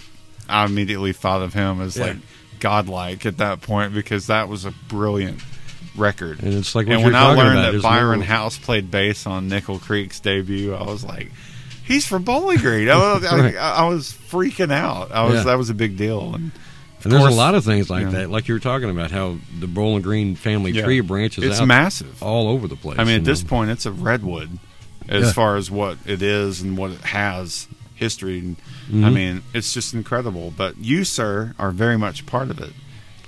I immediately thought of him as Yeah. like godlike at that point because that was a brilliant record. and it's like and when I learned about. that Byron House played bass on Nickel Creek's debut, I was like, "He's from Bowling Green." I, was, I- Right. I, was freaking out. I was Yeah. that was a big deal. And and there's course, a lot of things like know. that, like you were talking about how the Bowling Green family Yeah. tree branches it's out massive. all over the place. I mean, at this know. point, it's a redwood as Yeah. far as what it is and what it has history. And I Mhm. mean, it's just incredible. But you, sir, are very much part of it.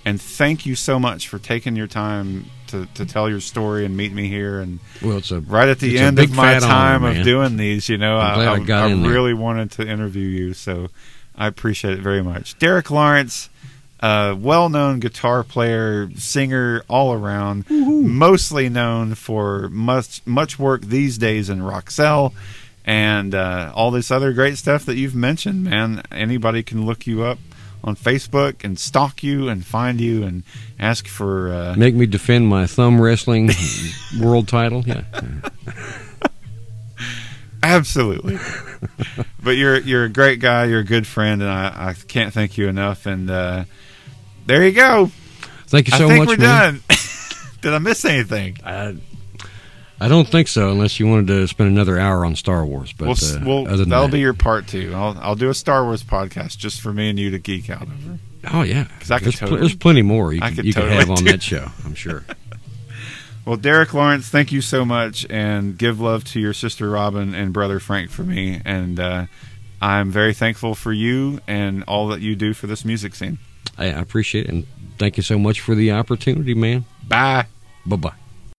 And thank you so much for taking your time to, to tell your story and meet me here. And well, it's a right at the end of my fat honor, time of doing these, you know, I'm I, I I, in there. really wanted to interview you. So I appreciate it very much. Derek Lawrence, uh, well known guitar player, singer all around, mostly known for much, much work these days in Roxelle. And uh, all this other great stuff that you've mentioned, man. Anybody can look you up on Facebook and stalk you and find you and ask for uh, Make me defend my thumb wrestling world title. Yeah. Absolutely. but you're you're a great guy. You're a good friend, and I, I can't thank you enough. And uh, there you go. Thank you so I think much, we're man. done. Did I miss anything? I, I don't think so, unless you wanted to spend another hour on Star Wars. But Well, uh, well, other than that'll that, be your part two. I'll I'll do a Star Wars podcast just for me and you to geek out over. oh yeah, 'Cause I could there's, pl- there's plenty more you I could, you could have on do that show. I'm sure. Well, Derek Lawrence, thank you so much, and give love to your sister Robin and brother Frank for me. And uh, I'm very thankful for you and all that you do for this music scene. I, I appreciate it, and thank you so much for the opportunity, man. Bye. Bye bye.